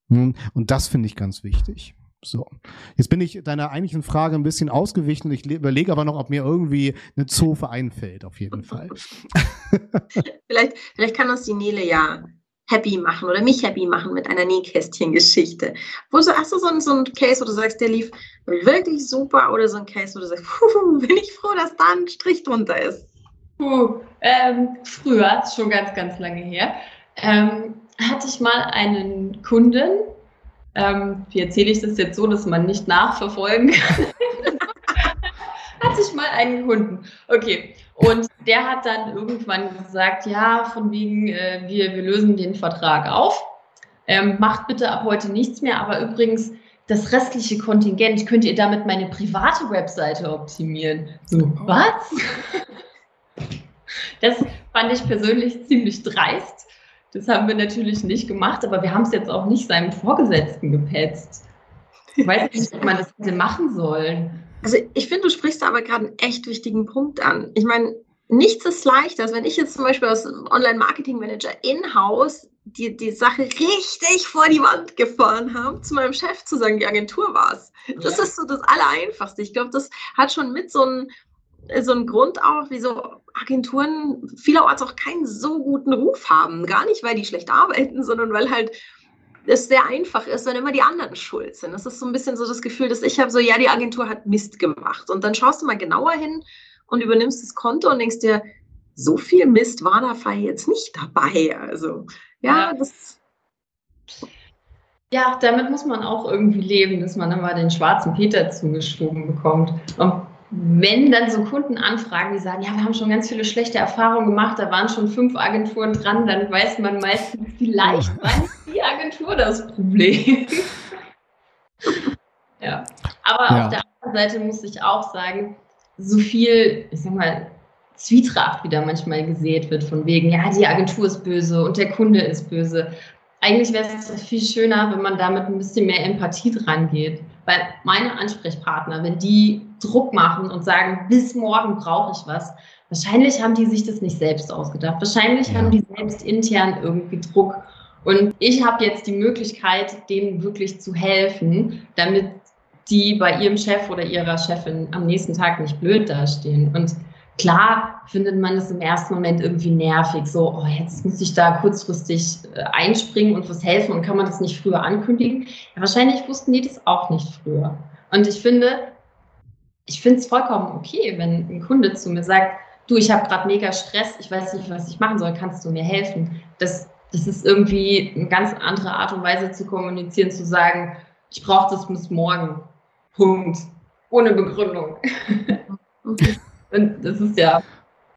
Hm, und das finde ich ganz wichtig. So. Jetzt bin ich deiner eigentlichen Frage ein bisschen ausgewichen. Ich überlege aber noch, ob mir irgendwie eine Zofe einfällt, auf jeden Fall. (laughs) vielleicht, vielleicht kann uns die Nele ja happy machen oder mich happy machen mit einer Nähkästchen-Geschichte. Wo so, hast du so einen, so einen Case, wo du sagst, der lief wirklich super oder so ein Case, wo du sagst, (laughs) puh, bin ich froh, dass da ein Strich drunter ist? Puh, ähm, früher, schon ganz, ganz lange her. Ähm, hatte ich mal einen Kunden, ähm, wie erzähle ich das jetzt so, dass man nicht nachverfolgen kann? (laughs) hatte ich mal einen Kunden. Okay. Und der hat dann irgendwann gesagt, ja, von wegen, äh, wir, wir lösen den Vertrag auf. Ähm, macht bitte ab heute nichts mehr, aber übrigens, das restliche Kontingent könnt ihr damit meine private Webseite optimieren. So, was? Das fand ich persönlich ziemlich dreist. Das haben wir natürlich nicht gemacht, aber wir haben es jetzt auch nicht seinem Vorgesetzten gepetzt. Ich weiß nicht, ob man das hätte machen sollen. Also ich finde, du sprichst da aber gerade einen echt wichtigen Punkt an. Ich meine, nichts ist leichter, als wenn ich jetzt zum Beispiel als Online-Marketing-Manager in-house die, die Sache richtig vor die Wand gefahren habe, zu meinem Chef zu sagen, die Agentur war es. Das ja. ist so das Allereinfachste. Ich glaube, das hat schon mit so einem so Grund auch, wieso Agenturen vielerorts auch keinen so guten Ruf haben. Gar nicht, weil die schlecht arbeiten, sondern weil halt es sehr einfach ist, wenn immer die anderen schuld sind. Das ist so ein bisschen so das Gefühl, dass ich habe so, ja, die Agentur hat Mist gemacht. Und dann schaust du mal genauer hin und übernimmst das Konto und denkst dir, so viel Mist war da jetzt nicht dabei. Also, ja, ja. das. Ja, damit muss man auch irgendwie leben, dass man immer den schwarzen Peter zugeschoben bekommt. Und wenn dann so Kunden anfragen, die sagen, ja, wir haben schon ganz viele schlechte Erfahrungen gemacht, da waren schon fünf Agenturen dran, dann weiß man meistens, vielleicht war die Agentur das Problem. (laughs) ja. Aber ja. auf der anderen Seite muss ich auch sagen, so viel, ich sag mal, Zwietracht, wie da manchmal gesät wird, von wegen, ja, die Agentur ist böse und der Kunde ist böse. Eigentlich wäre es viel schöner, wenn man damit ein bisschen mehr Empathie dran geht. Weil meine Ansprechpartner, wenn die Druck machen und sagen, bis morgen brauche ich was, wahrscheinlich haben die sich das nicht selbst ausgedacht. Wahrscheinlich ja. haben die selbst intern irgendwie Druck. Und ich habe jetzt die Möglichkeit, denen wirklich zu helfen, damit die bei ihrem Chef oder ihrer Chefin am nächsten Tag nicht blöd dastehen. Und klar findet man es im ersten Moment irgendwie nervig, so, oh, jetzt muss ich da kurzfristig äh, einspringen und was helfen und kann man das nicht früher ankündigen? Ja, wahrscheinlich wussten die das auch nicht früher. Und ich finde, ich finde es vollkommen okay, wenn ein Kunde zu mir sagt, du, ich habe gerade mega Stress, ich weiß nicht, was ich machen soll, kannst du mir helfen? Das, das ist irgendwie eine ganz andere Art und Weise zu kommunizieren, zu sagen, ich brauche das bis morgen. Punkt. Ohne Begründung. (laughs) Okay. und das ist ja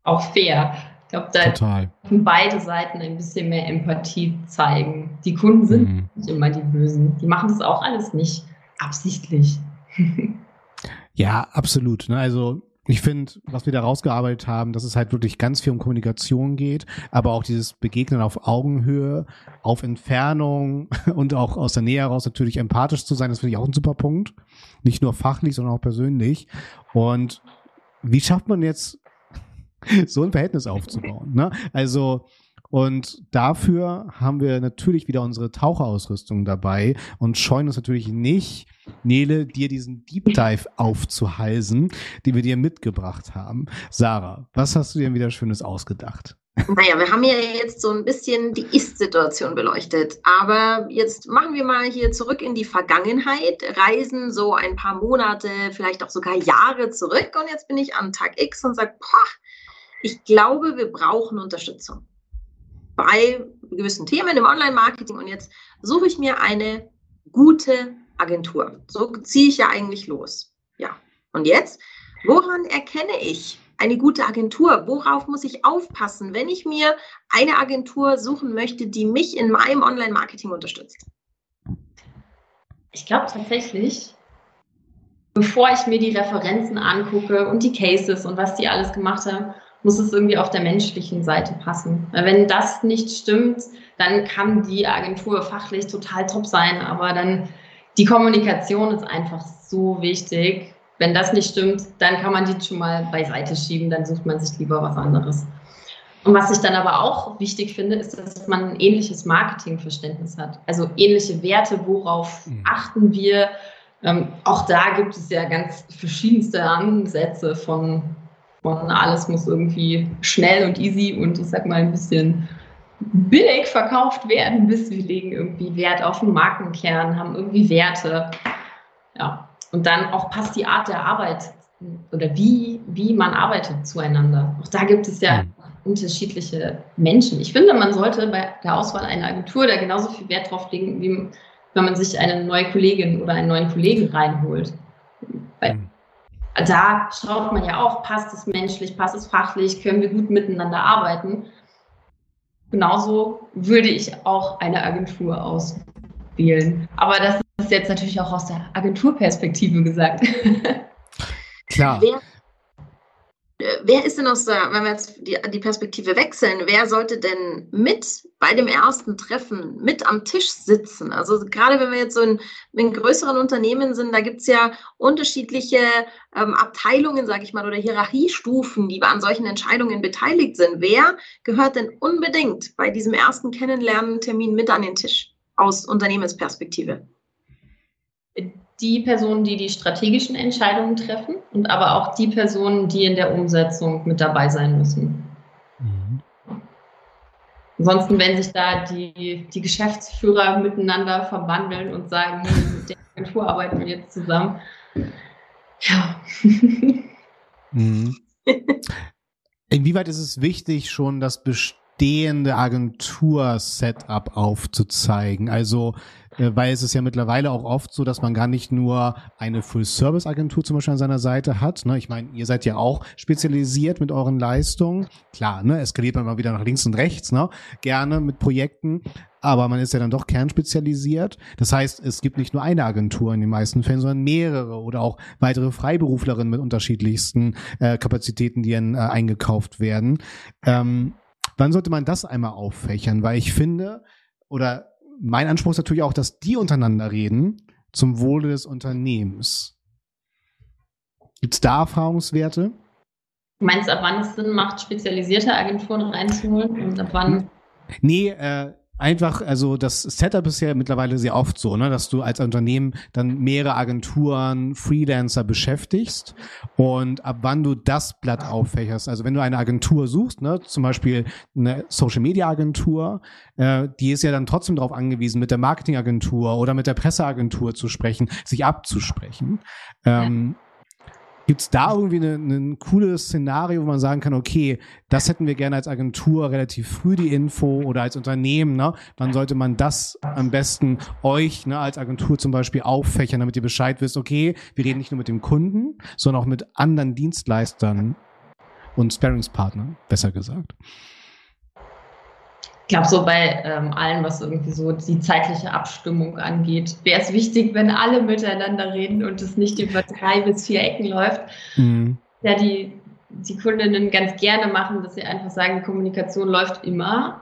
auch fair. Ich glaube, da Total. beide Seiten ein bisschen mehr Empathie zeigen. Die Kunden sind mhm. nicht immer die Bösen. Die machen das auch alles nicht absichtlich. (laughs) ja, absolut. Ne? Also ich finde, was wir da rausgearbeitet haben, dass es halt wirklich ganz viel um Kommunikation geht, aber auch dieses Begegnen auf Augenhöhe, auf Entfernung (laughs) und auch aus der Nähe heraus natürlich empathisch zu sein, das finde ich auch ein super Punkt. Nicht nur fachlich, sondern auch persönlich. Und wie schafft man jetzt (laughs) so ein Verhältnis aufzubauen? Ne? Also und dafür haben wir natürlich wieder unsere Taucherausrüstung dabei und scheuen uns natürlich nicht, Nele, dir diesen Deep Dive aufzuhalsen, den wir dir mitgebracht haben. Sarah, was hast du dir wieder Schönes ausgedacht? Naja, wir haben ja jetzt so ein bisschen die Ist-Situation beleuchtet. Aber jetzt machen wir mal hier zurück in die Vergangenheit, reisen so ein paar Monate, vielleicht auch sogar Jahre zurück. Und jetzt bin ich an Tag X und sage, ich glaube, wir brauchen Unterstützung bei gewissen Themen im Online-Marketing und jetzt suche ich mir eine gute Agentur. So ziehe ich ja eigentlich los. Ja. Und jetzt, woran erkenne ich eine gute Agentur? Worauf muss ich aufpassen, wenn ich mir eine Agentur suchen möchte, die mich in meinem Online-Marketing unterstützt? Ich glaube tatsächlich, bevor ich mir die Referenzen angucke und die Cases und was die alles gemacht haben, muss es irgendwie auf der menschlichen Seite passen. Wenn das nicht stimmt, dann kann die Agentur fachlich total top sein, aber dann die Kommunikation ist einfach so wichtig. Wenn das nicht stimmt, dann kann man die schon mal beiseite schieben, dann sucht man sich lieber was anderes. Und was ich dann aber auch wichtig finde, ist, dass man ein ähnliches Marketingverständnis hat. Also ähnliche Werte, worauf mhm. achten wir. Ähm, auch da gibt es ja ganz verschiedenste Ansätze von von alles muss irgendwie schnell und easy und ich sag mal ein bisschen billig verkauft werden, bis wir legen irgendwie Wert auf den Markenkern, haben irgendwie Werte. Ja, und dann auch passt die Art der Arbeit oder wie, wie man arbeitet zueinander. Auch da gibt es ja unterschiedliche Menschen. Ich finde, man sollte bei der Auswahl einer Agentur da genauso viel Wert drauf legen, wie wenn man sich eine neue Kollegin oder einen neuen Kollegen reinholt. Da schaut man ja auch, passt es menschlich, passt es fachlich, können wir gut miteinander arbeiten. Genauso würde ich auch eine Agentur auswählen. Aber das ist jetzt natürlich auch aus der Agenturperspektive gesagt. (laughs) Klar. Wer wer ist denn aus der, wenn wir jetzt die, die Perspektive wechseln, wer sollte denn mit bei dem ersten Treffen mit am Tisch sitzen? Also gerade wenn wir jetzt so in, in größeren Unternehmen sind, da gibt es ja unterschiedliche ähm, Abteilungen, sage ich mal, oder Hierarchiestufen, die an solchen Entscheidungen beteiligt sind. Wer gehört denn unbedingt bei diesem ersten Kennenlernen-Termin mit an den Tisch aus Unternehmensperspektive? Die Personen, die die strategischen Entscheidungen treffen und aber auch die Personen, die in der Umsetzung mit dabei sein müssen. Mhm. Ansonsten, wenn sich da die, die Geschäftsführer miteinander verwandeln und sagen, mit der Agentur arbeiten wir jetzt zusammen. Ja. (laughs) Mhm. Inwieweit ist es wichtig, schon das bestehende Agentur-Setup aufzuzeigen? Also weil es ist ja mittlerweile auch oft so, dass man gar nicht nur eine Full-Service-Agentur zum Beispiel an seiner Seite hat. Ne? Ich meine, ihr seid ja auch spezialisiert mit euren Leistungen. Klar, ne, eskaliert man mal wieder nach links und rechts, ne? Gerne mit Projekten, aber man ist ja dann doch kernspezialisiert. Das heißt, es gibt nicht nur eine Agentur in den meisten Fällen, sondern mehrere oder auch weitere Freiberuflerinnen mit unterschiedlichsten äh, Kapazitäten, die dann äh, eingekauft werden. Ähm, wann sollte man das einmal auffächern? Weil ich finde, oder mein Anspruch ist natürlich auch, dass die untereinander reden zum Wohle des Unternehmens. Gibt es da Erfahrungswerte? Meinst du, ab wann es Sinn macht, spezialisierte Agenturen reinzuholen und ab wann? Nee, äh, einfach, also das Setup ist ja mittlerweile sehr oft so, ne, dass du als Unternehmen dann mehrere Agenturen, Freelancer beschäftigst und ab wann du das Blatt auffächerst. Also wenn du eine Agentur suchst, ne, zum Beispiel eine Social Media Agentur, äh, die ist ja dann trotzdem darauf angewiesen, mit der Marketingagentur oder mit der Presseagentur zu sprechen, sich abzusprechen. Ähm, Gibt es da irgendwie ein cooles Szenario, wo man sagen kann, okay, das hätten wir gerne als Agentur relativ früh die Info oder als Unternehmen, ne? Wann sollte man das am besten euch ne, als Agentur zum Beispiel auffächern, damit ihr Bescheid wisst, okay, wir reden nicht nur mit dem Kunden, sondern auch mit anderen Dienstleistern und Sparingspartnern, besser gesagt. Ich glaube, so bei ähm, allem, was irgendwie so die zeitliche Abstimmung angeht, wäre es wichtig, wenn alle miteinander reden und es nicht über drei bis vier Ecken läuft. Mhm. Ja, die, die Kundinnen ganz gerne machen, dass sie einfach sagen, die Kommunikation läuft immer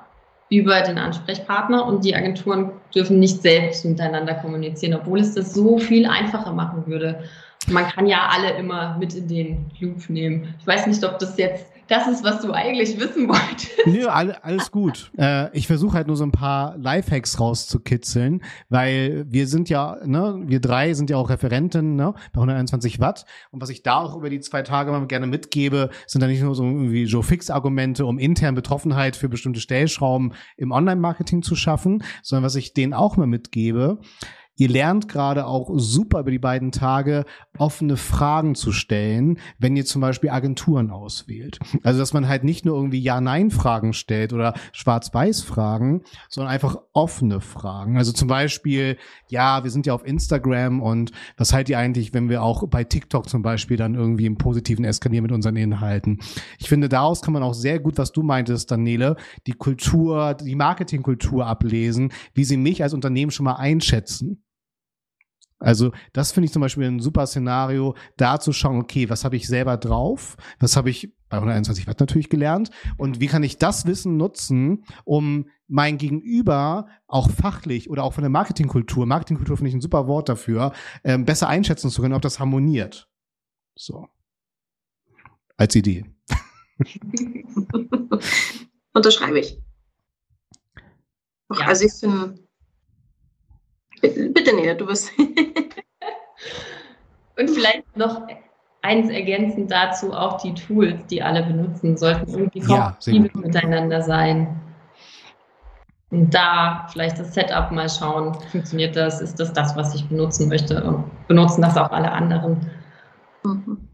über den Ansprechpartner und die Agenturen dürfen nicht selbst miteinander kommunizieren, obwohl es das so viel einfacher machen würde. Man kann ja alle immer mit in den Loop nehmen. Ich weiß nicht, ob das jetzt das ist, was du eigentlich wissen wolltest. Nö, alles gut. Äh, ich versuche halt nur so ein paar Lifehacks rauszukitzeln, weil wir sind ja, ne, wir drei sind ja auch Referenten ne, bei 121 Watt. Und was ich da auch über die zwei Tage mal gerne mitgebe, sind da nicht nur so irgendwie Joe Fix-Argumente, um intern Betroffenheit für bestimmte Stellschrauben im Online-Marketing zu schaffen, sondern was ich denen auch mal mitgebe, Ihr lernt gerade auch super über die beiden Tage offene Fragen zu stellen, wenn ihr zum Beispiel Agenturen auswählt. Also, dass man halt nicht nur irgendwie Ja-Nein-Fragen stellt oder Schwarz-Weiß-Fragen, sondern einfach offene Fragen. Also zum Beispiel, ja, wir sind ja auf Instagram und was haltet ihr eigentlich, wenn wir auch bei TikTok zum Beispiel dann irgendwie im Positiven eskalieren mit unseren Inhalten? Ich finde, daraus kann man auch sehr gut, was du meintest, Daniele, die Kultur, die Marketingkultur ablesen, wie sie mich als Unternehmen schon mal einschätzen. Also das finde ich zum Beispiel ein super Szenario, da zu schauen, okay, was habe ich selber drauf, was habe ich bei 121 Watt natürlich gelernt und wie kann ich das Wissen nutzen, um mein Gegenüber auch fachlich oder auch von der Marketingkultur, Marketingkultur finde ich ein super Wort dafür, ähm, besser einschätzen zu können, ob das harmoniert. So. Als Idee. (laughs) Unterschreibe ich. Ja. Also ich finde Bitte näher, du bist. (laughs) Und vielleicht noch eins ergänzend dazu, auch die Tools, die alle benutzen, sollten irgendwie kompatibel ja, miteinander sein. Und da vielleicht das Setup mal schauen, funktioniert das, ist das das, was ich benutzen möchte und benutzen das auch alle anderen. Mhm.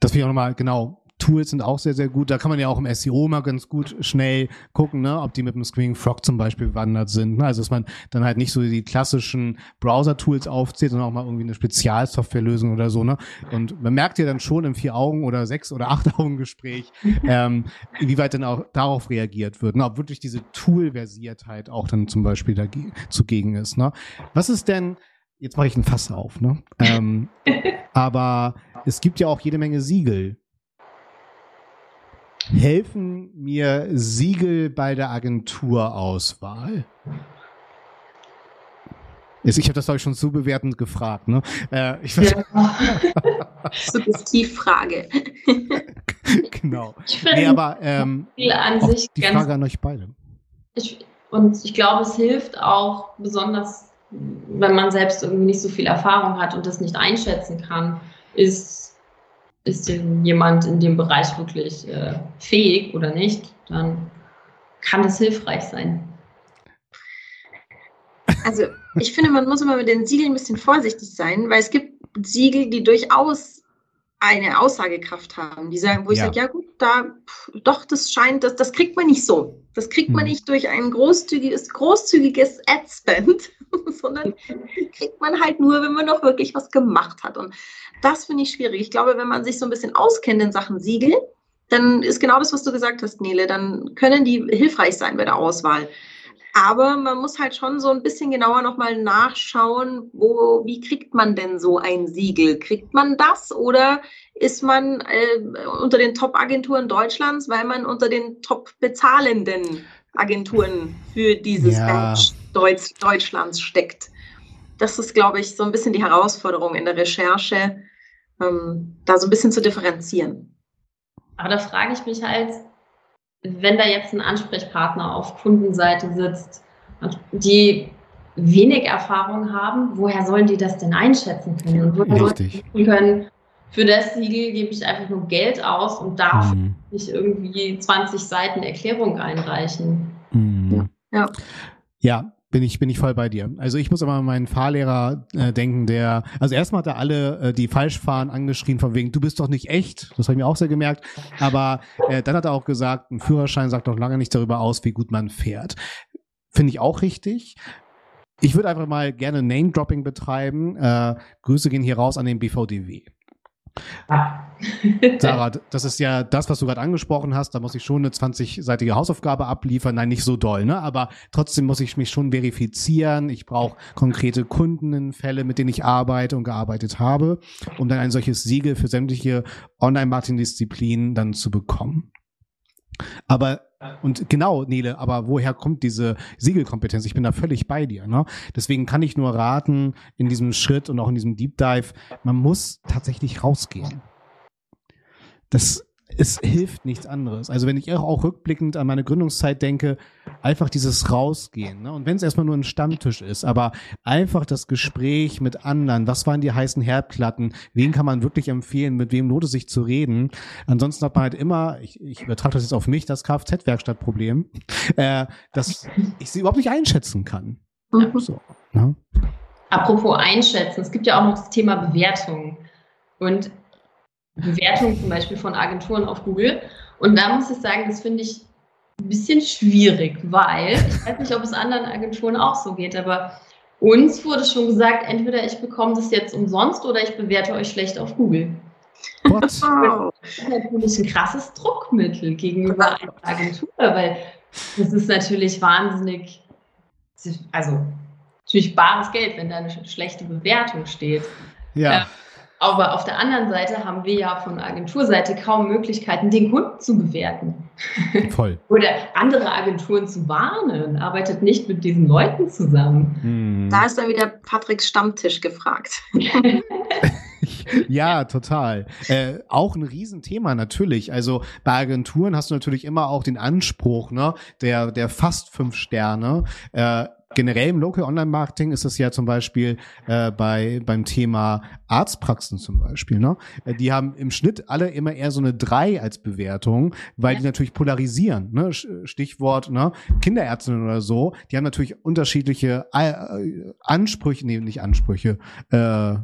Das will ich auch nochmal genau Tools sind auch sehr, sehr gut. Da kann man ja auch im SEO mal ganz gut schnell gucken, ne, ob die mit dem Screaming Frog zum Beispiel bewandert sind. Ne? Also dass man dann halt nicht so die klassischen Browser-Tools aufzählt, sondern auch mal irgendwie eine Spezialsoftwarelösung oder so. Ne? Und man merkt ja dann schon im Vier-Augen- oder Sechs- oder Acht-Augen-Gespräch, ähm, inwieweit dann auch darauf reagiert wird. Ne? Ob wirklich diese Tool-Versiertheit auch dann zum Beispiel dagegen, zugegen ist. Ne? Was ist denn, jetzt mache ich ein Fass auf, ne? Ähm, (laughs) aber es gibt ja auch jede Menge Siegel helfen mir Siegel bei der Agenturauswahl? Ich habe das, glaube ich, schon zu bewertend gefragt. Ne? Äh, ich weiß, ja. (laughs) Suggestivfrage. (laughs) genau. Ich nee, aber ähm, an sich die Frage an euch beide. Ich, und ich glaube, es hilft auch besonders, wenn man selbst irgendwie nicht so viel Erfahrung hat und das nicht einschätzen kann, ist ist denn jemand in dem Bereich wirklich äh, fähig oder nicht, dann kann das hilfreich sein. Also ich finde, man muss immer mit den Siegeln ein bisschen vorsichtig sein, weil es gibt Siegel, die durchaus eine Aussagekraft haben. Die sagen, wo ich ja. sage, ja gut, da pff, doch, das scheint, das, das kriegt man nicht so. Das kriegt man hm. nicht durch ein großzügiges, großzügiges Ad-Spend, (laughs) sondern die kriegt man halt nur, wenn man noch wirklich was gemacht hat. Und das finde ich schwierig. Ich glaube, wenn man sich so ein bisschen auskennt in Sachen Siegel, dann ist genau das, was du gesagt hast, Nele. Dann können die hilfreich sein bei der Auswahl. Aber man muss halt schon so ein bisschen genauer nochmal nachschauen, wo, wie kriegt man denn so ein Siegel? Kriegt man das oder ist man äh, unter den Top-Agenturen Deutschlands, weil man unter den top-bezahlenden Agenturen für dieses ja. Deutsch, Deutschlands steckt? Das ist, glaube ich, so ein bisschen die Herausforderung in der Recherche, ähm, da so ein bisschen zu differenzieren. Aber da frage ich mich halt, wenn da jetzt ein Ansprechpartner auf Kundenseite sitzt, die wenig Erfahrung haben, woher sollen die das denn einschätzen können? Und woher Richtig. sollen die können, für das Siegel gebe ich einfach nur Geld aus und darf mhm. nicht irgendwie 20 Seiten Erklärung einreichen. Mhm. Ja. Ja, bin ich, bin ich voll bei dir. Also ich muss immer an meinen Fahrlehrer äh, denken, der, also erstmal hat er alle, äh, die falsch fahren, angeschrien von wegen, du bist doch nicht echt. Das habe ich mir auch sehr gemerkt. Aber äh, dann hat er auch gesagt, ein Führerschein sagt doch lange nicht darüber aus, wie gut man fährt. Finde ich auch richtig. Ich würde einfach mal gerne Name-Dropping betreiben. Äh, Grüße gehen hier raus an den BVDW. (laughs) Sarah, das ist ja das, was du gerade angesprochen hast. Da muss ich schon eine 20-seitige Hausaufgabe abliefern. Nein, nicht so doll, ne? Aber trotzdem muss ich mich schon verifizieren. Ich brauche konkrete Kundenfälle, mit denen ich arbeite und gearbeitet habe, um dann ein solches Siegel für sämtliche Online-Marketing-Disziplinen dann zu bekommen. Aber und genau, Nele, aber woher kommt diese Siegelkompetenz? Ich bin da völlig bei dir. Ne? Deswegen kann ich nur raten, in diesem Schritt und auch in diesem Deep Dive, man muss tatsächlich rausgehen. Das es hilft nichts anderes. Also wenn ich auch rückblickend an meine Gründungszeit denke, einfach dieses Rausgehen. Ne? Und wenn es erstmal nur ein Stammtisch ist, aber einfach das Gespräch mit anderen. Was waren die heißen Herdplatten? Wen kann man wirklich empfehlen? Mit wem lohnt es sich zu reden? Ansonsten hat man halt immer, ich, ich übertrage das jetzt auf mich, das Kfz-Werkstattproblem, äh, dass ich sie überhaupt nicht einschätzen kann. Ja. So, ne? Apropos einschätzen, es gibt ja auch noch das Thema Bewertung. Und Bewertung zum Beispiel von Agenturen auf Google. Und da muss ich sagen, das finde ich ein bisschen schwierig, weil ich weiß nicht, ob es anderen Agenturen auch so geht, aber uns wurde schon gesagt, entweder ich bekomme das jetzt umsonst oder ich bewerte euch schlecht auf Google. What? Das ist natürlich ein krasses Druckmittel gegenüber einer Agentur, weil das ist natürlich wahnsinnig, also natürlich bares Geld, wenn da eine schlechte Bewertung steht. Ja. Aber auf der anderen Seite haben wir ja von Agenturseite kaum Möglichkeiten, den Kunden zu bewerten. Voll. (laughs) Oder andere Agenturen zu warnen. Arbeitet nicht mit diesen Leuten zusammen. Hm. Da ist dann wieder Patricks Stammtisch gefragt. (laughs) ja, total. Äh, auch ein Riesenthema natürlich. Also bei Agenturen hast du natürlich immer auch den Anspruch, ne, der, der fast fünf Sterne. Äh, generell im Local Online Marketing ist es ja zum Beispiel äh, bei beim Thema Arztpraxen zum Beispiel. Ne? Äh, die haben im Schnitt alle immer eher so eine drei als Bewertung, weil ja. die natürlich polarisieren. Ne? Stichwort ne? Kinderärztinnen oder so. Die haben natürlich unterschiedliche äh, Ansprüche, nee, nicht Ansprüche. Äh,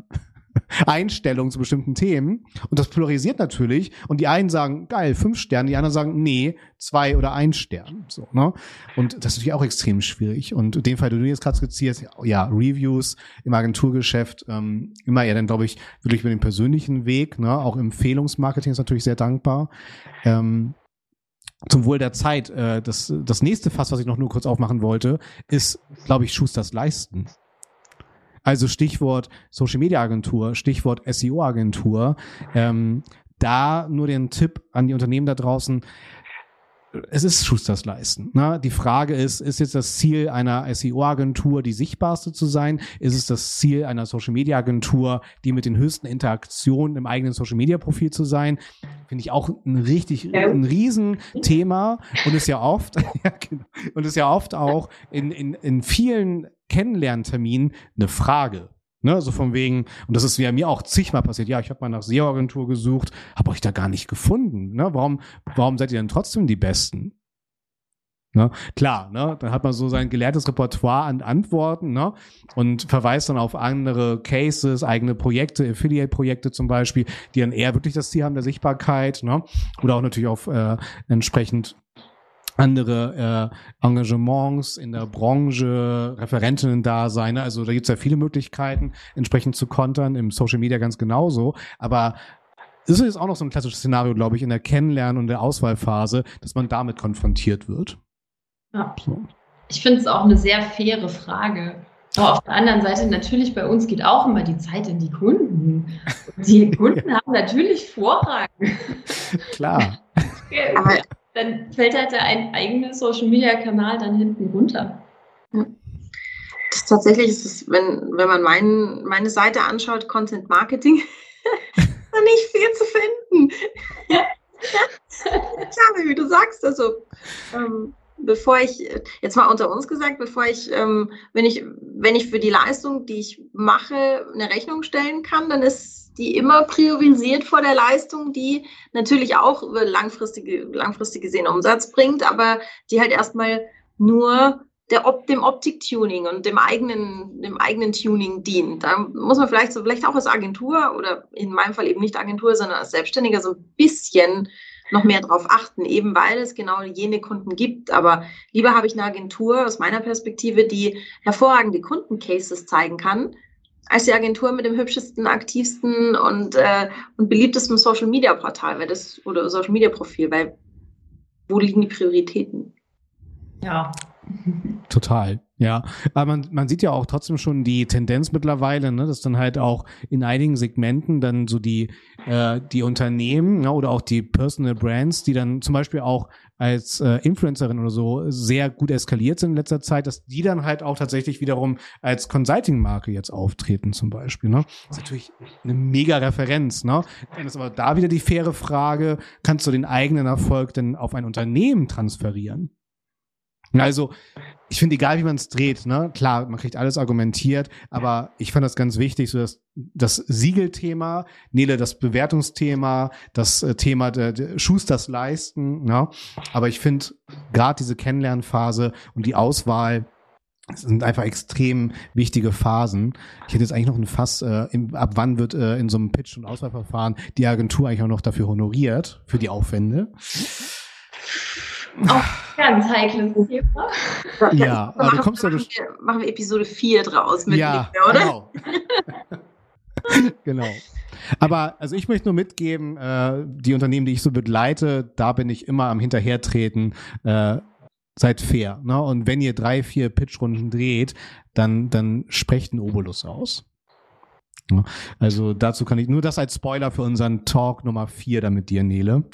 Einstellungen zu bestimmten Themen. Und das polarisiert natürlich. Und die einen sagen, geil, fünf Sterne, die anderen sagen, nee, zwei oder ein Stern. So, ne? Und das ist natürlich auch extrem schwierig. Und den Fall, den du jetzt gerade skizzierst, ja, Reviews im Agenturgeschäft, ähm, immer eher dann, glaube ich, wirklich über den persönlichen Weg, ne? Auch Empfehlungsmarketing ist natürlich sehr dankbar. Ähm, zum Wohl der Zeit, äh, das, das nächste Fass, was ich noch nur kurz aufmachen wollte, ist, glaube ich, Schusters Leisten. Also Stichwort Social Media Agentur, Stichwort SEO Agentur. Ähm, da nur den Tipp an die Unternehmen da draußen es ist Schusters leisten. Ne? Die Frage ist, ist jetzt das Ziel einer SEO-Agentur, die sichtbarste zu sein? Ist es das Ziel einer Social-Media-Agentur, die mit den höchsten Interaktionen im eigenen Social-Media-Profil zu sein? Finde ich auch ein richtig, ein Riesenthema und ist ja oft, (laughs) genau, und ist ja oft auch in, in, in vielen Kennenlernterminen eine Frage. Ne, so von wegen, und das ist ja mir auch zigmal passiert, ja, ich habe mal nach SEO-Agentur gesucht, habe euch da gar nicht gefunden. Ne? Warum, warum seid ihr denn trotzdem die Besten? Ne? Klar, ne? dann hat man so sein gelehrtes Repertoire an Antworten ne? und verweist dann auf andere Cases, eigene Projekte, Affiliate-Projekte zum Beispiel, die dann eher wirklich das Ziel haben der Sichtbarkeit ne? oder auch natürlich auf äh, entsprechend andere äh, Engagements in der Branche, Referentinnen da sein. Also da gibt es ja viele Möglichkeiten, entsprechend zu kontern, im Social Media ganz genauso. Aber es ist auch noch so ein klassisches Szenario, glaube ich, in der Kennenlernen und der Auswahlphase, dass man damit konfrontiert wird. Ja. So. Ich finde es auch eine sehr faire Frage. Aber auf der anderen Seite, natürlich bei uns geht auch immer die Zeit in die Kunden. Und die (laughs) Kunden ja. haben natürlich Vorrang. Klar. (laughs) Aber dann fällt halt der ein eigene Social Media Kanal dann hinten runter. Das tatsächlich ist es, wenn, wenn man mein, meine Seite anschaut, Content Marketing, (laughs) nicht viel zu finden. (laughs) ja, wie du sagst, also ähm, bevor ich, jetzt mal unter uns gesagt, bevor ich, ähm, wenn ich, wenn ich für die Leistung, die ich mache, eine Rechnung stellen kann, dann ist die immer priorisiert vor der Leistung, die natürlich auch langfristige, langfristig gesehen Umsatz bringt, aber die halt erstmal nur der dem Optik-Tuning und dem eigenen, dem eigenen Tuning dient. Da muss man vielleicht so, vielleicht auch als Agentur oder in meinem Fall eben nicht Agentur, sondern als Selbstständiger so ein bisschen noch mehr darauf achten, eben weil es genau jene Kunden gibt. Aber lieber habe ich eine Agentur aus meiner Perspektive, die hervorragende Kundencases zeigen kann, als die Agentur mit dem hübschesten, aktivsten und, äh, und beliebtesten Social Media Portal, weil das, oder Social Media Profil, weil wo liegen die Prioritäten? Ja. Total. Ja, aber man, man sieht ja auch trotzdem schon die Tendenz mittlerweile, ne, dass dann halt auch in einigen Segmenten dann so die, äh, die Unternehmen ne, oder auch die Personal Brands, die dann zum Beispiel auch als äh, Influencerin oder so sehr gut eskaliert sind in letzter Zeit, dass die dann halt auch tatsächlich wiederum als Consulting-Marke jetzt auftreten zum Beispiel. Ne? Das ist natürlich eine mega Referenz. Ne? Dann ist aber da wieder die faire Frage, kannst du den eigenen Erfolg denn auf ein Unternehmen transferieren? Also, ich finde, egal wie man es dreht, ne, klar, man kriegt alles argumentiert, aber ich fand das ganz wichtig, so dass das Siegelthema, Nele, das Bewertungsthema, das äh, Thema der, der Schusters leisten, ne, aber ich finde gerade diese Kennenlernphase und die Auswahl sind einfach extrem wichtige Phasen. Ich hätte jetzt eigentlich noch ein Fass, äh, im, ab wann wird äh, in so einem Pitch- und Auswahlverfahren die Agentur eigentlich auch noch dafür honoriert, für die Aufwände. Auch ganz heikles Thema. Ja, aber du kommst ja durch. Machen wir Episode 4 draus mit ja, Liebe, oder? Genau. (laughs) genau. Aber also ich möchte nur mitgeben, äh, die Unternehmen, die ich so begleite, da bin ich immer am Hinterhertreten. Äh, seid fair. Ne? Und wenn ihr drei, vier Pitchrunden dreht, dann, dann sprecht einen Obolus aus. Also dazu kann ich nur das als Spoiler für unseren Talk Nummer vier damit dir, Nele.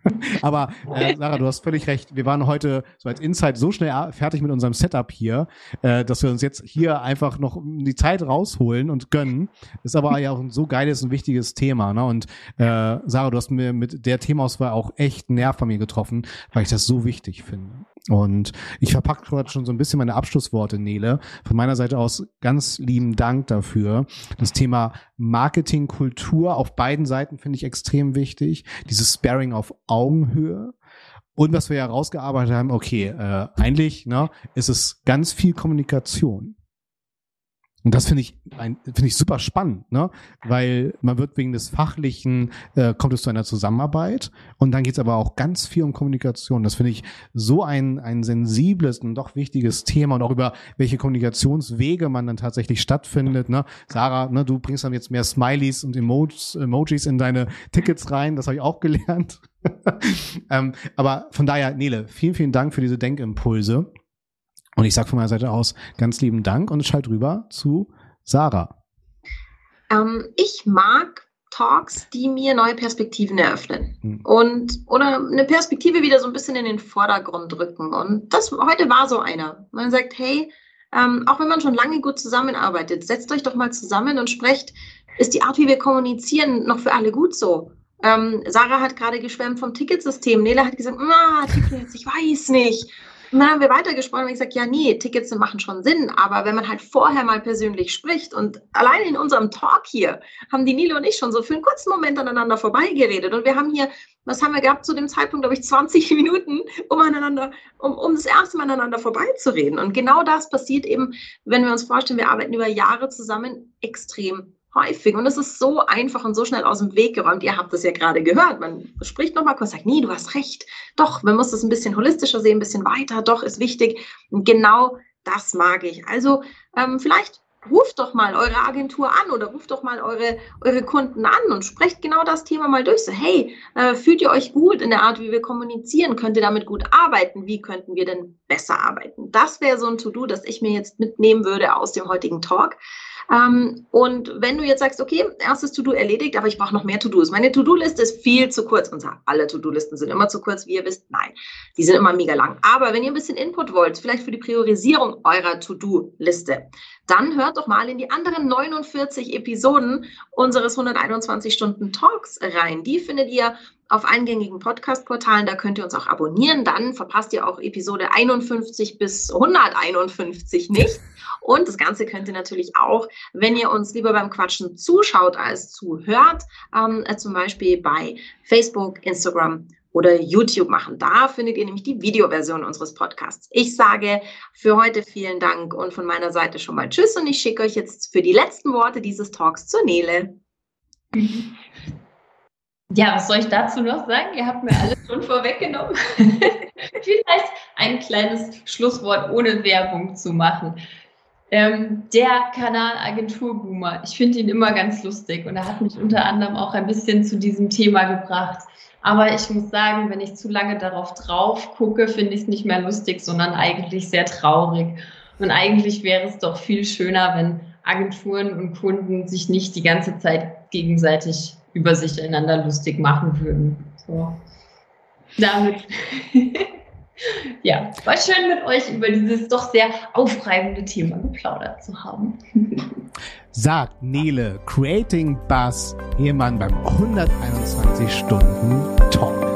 (laughs) Aber äh, Sarah, du hast völlig recht. Wir waren heute so als Insight so schnell fertig mit unserem Setup hier, äh, dass wir uns jetzt hier einfach noch die Zeit rausholen und gönnen. Ist aber ja auch ein so geiles und wichtiges Thema. Ne? Und äh, Sarah, du hast mir mit der Themaauswahl auch echt einen Nerv von mir getroffen, weil ich das so wichtig finde. Und ich verpacke gerade schon so ein bisschen meine Abschlussworte, Nele. Von meiner Seite aus ganz lieben Dank dafür. Das Thema Marketingkultur auf beiden Seiten finde ich extrem wichtig. Dieses Sparing auf Augenhöhe. Und was wir ja rausgearbeitet haben, okay, äh, eigentlich ne, ist es ganz viel Kommunikation. Und das finde ich finde ich super spannend, ne? Weil man wird wegen des Fachlichen äh, kommt es zu einer Zusammenarbeit und dann geht es aber auch ganz viel um Kommunikation. Das finde ich so ein ein sensibles und doch wichtiges Thema und auch über welche Kommunikationswege man dann tatsächlich stattfindet. Ne? Sarah, ne, du bringst dann jetzt mehr Smileys und Emojis, Emojis in deine Tickets rein. Das habe ich auch gelernt. (laughs) ähm, aber von daher, Nele, vielen vielen Dank für diese Denkimpulse. Und ich sage von meiner Seite aus ganz lieben Dank und schalte rüber zu Sarah. Ähm, ich mag Talks, die mir neue Perspektiven eröffnen hm. und oder eine Perspektive wieder so ein bisschen in den Vordergrund drücken. Und das heute war so einer. Man sagt, hey, ähm, auch wenn man schon lange gut zusammenarbeitet, setzt euch doch mal zusammen und sprecht, ist die Art, wie wir kommunizieren, noch für alle gut so? Ähm, Sarah hat gerade geschwärmt vom Ticketsystem. Nele hat gesagt, ah, Tickets, ich weiß nicht. Und dann haben wir weitergesprochen und ich gesagt, ja, nee, Tickets machen schon Sinn, aber wenn man halt vorher mal persönlich spricht und allein in unserem Talk hier haben die Nilo und ich schon so für einen kurzen Moment aneinander vorbeigeredet und wir haben hier, was haben wir gehabt zu dem Zeitpunkt, glaube ich, 20 (laughs) Minuten, um aneinander, um, um das erste Mal aneinander vorbeizureden. Und genau das passiert eben, wenn wir uns vorstellen, wir arbeiten über Jahre zusammen, extrem häufig. Und es ist so einfach und so schnell aus dem Weg geräumt. Ihr habt es ja gerade gehört. Man spricht nochmal kurz, sagt, nee, du hast recht. Doch, man muss das ein bisschen holistischer sehen, ein bisschen weiter. Doch, ist wichtig. Und genau das mag ich. Also ähm, vielleicht ruft doch mal eure Agentur an oder ruft doch mal eure, eure Kunden an und sprecht genau das Thema mal durch. So, hey, äh, fühlt ihr euch gut in der Art, wie wir kommunizieren? Könnt ihr damit gut arbeiten? Wie könnten wir denn besser arbeiten? Das wäre so ein To-Do, das ich mir jetzt mitnehmen würde aus dem heutigen Talk. Ähm, und wenn du jetzt sagst, okay, erstes To-Do erledigt, aber ich brauche noch mehr To-Dos. Meine To-Do-Liste ist viel zu kurz. Und alle To-Do-Listen sind immer zu kurz, wie ihr wisst. Nein, die sind immer mega lang. Aber wenn ihr ein bisschen Input wollt, vielleicht für die Priorisierung eurer To-Do-Liste, dann hört doch mal in die anderen 49 Episoden unseres 121 Stunden Talks rein. Die findet ihr auf eingängigen Podcast-Portalen. Da könnt ihr uns auch abonnieren. Dann verpasst ihr auch Episode 51 bis 151 nicht. Und das Ganze könnt ihr natürlich auch, wenn ihr uns lieber beim Quatschen zuschaut als zuhört, ähm, zum Beispiel bei Facebook, Instagram oder YouTube machen. Da findet ihr nämlich die Videoversion unseres Podcasts. Ich sage für heute vielen Dank und von meiner Seite schon mal Tschüss und ich schicke euch jetzt für die letzten Worte dieses Talks zur Nele. Ja, was soll ich dazu noch sagen? Ihr habt mir alles schon vorweggenommen. (laughs) Vielleicht ein kleines Schlusswort ohne Werbung zu machen. Ähm, der Kanal Agenturboomer, ich finde ihn immer ganz lustig und er hat mich unter anderem auch ein bisschen zu diesem Thema gebracht. Aber ich muss sagen, wenn ich zu lange darauf drauf gucke, finde ich es nicht mehr lustig, sondern eigentlich sehr traurig. Und eigentlich wäre es doch viel schöner, wenn Agenturen und Kunden sich nicht die ganze Zeit gegenseitig über sich einander lustig machen würden. So. Damit. (laughs) ja, war schön mit euch über dieses doch sehr aufreibende Thema geplaudert zu haben. (laughs) Sagt Nele, Creating Buzz, Ehemann beim 121 Stunden Talk.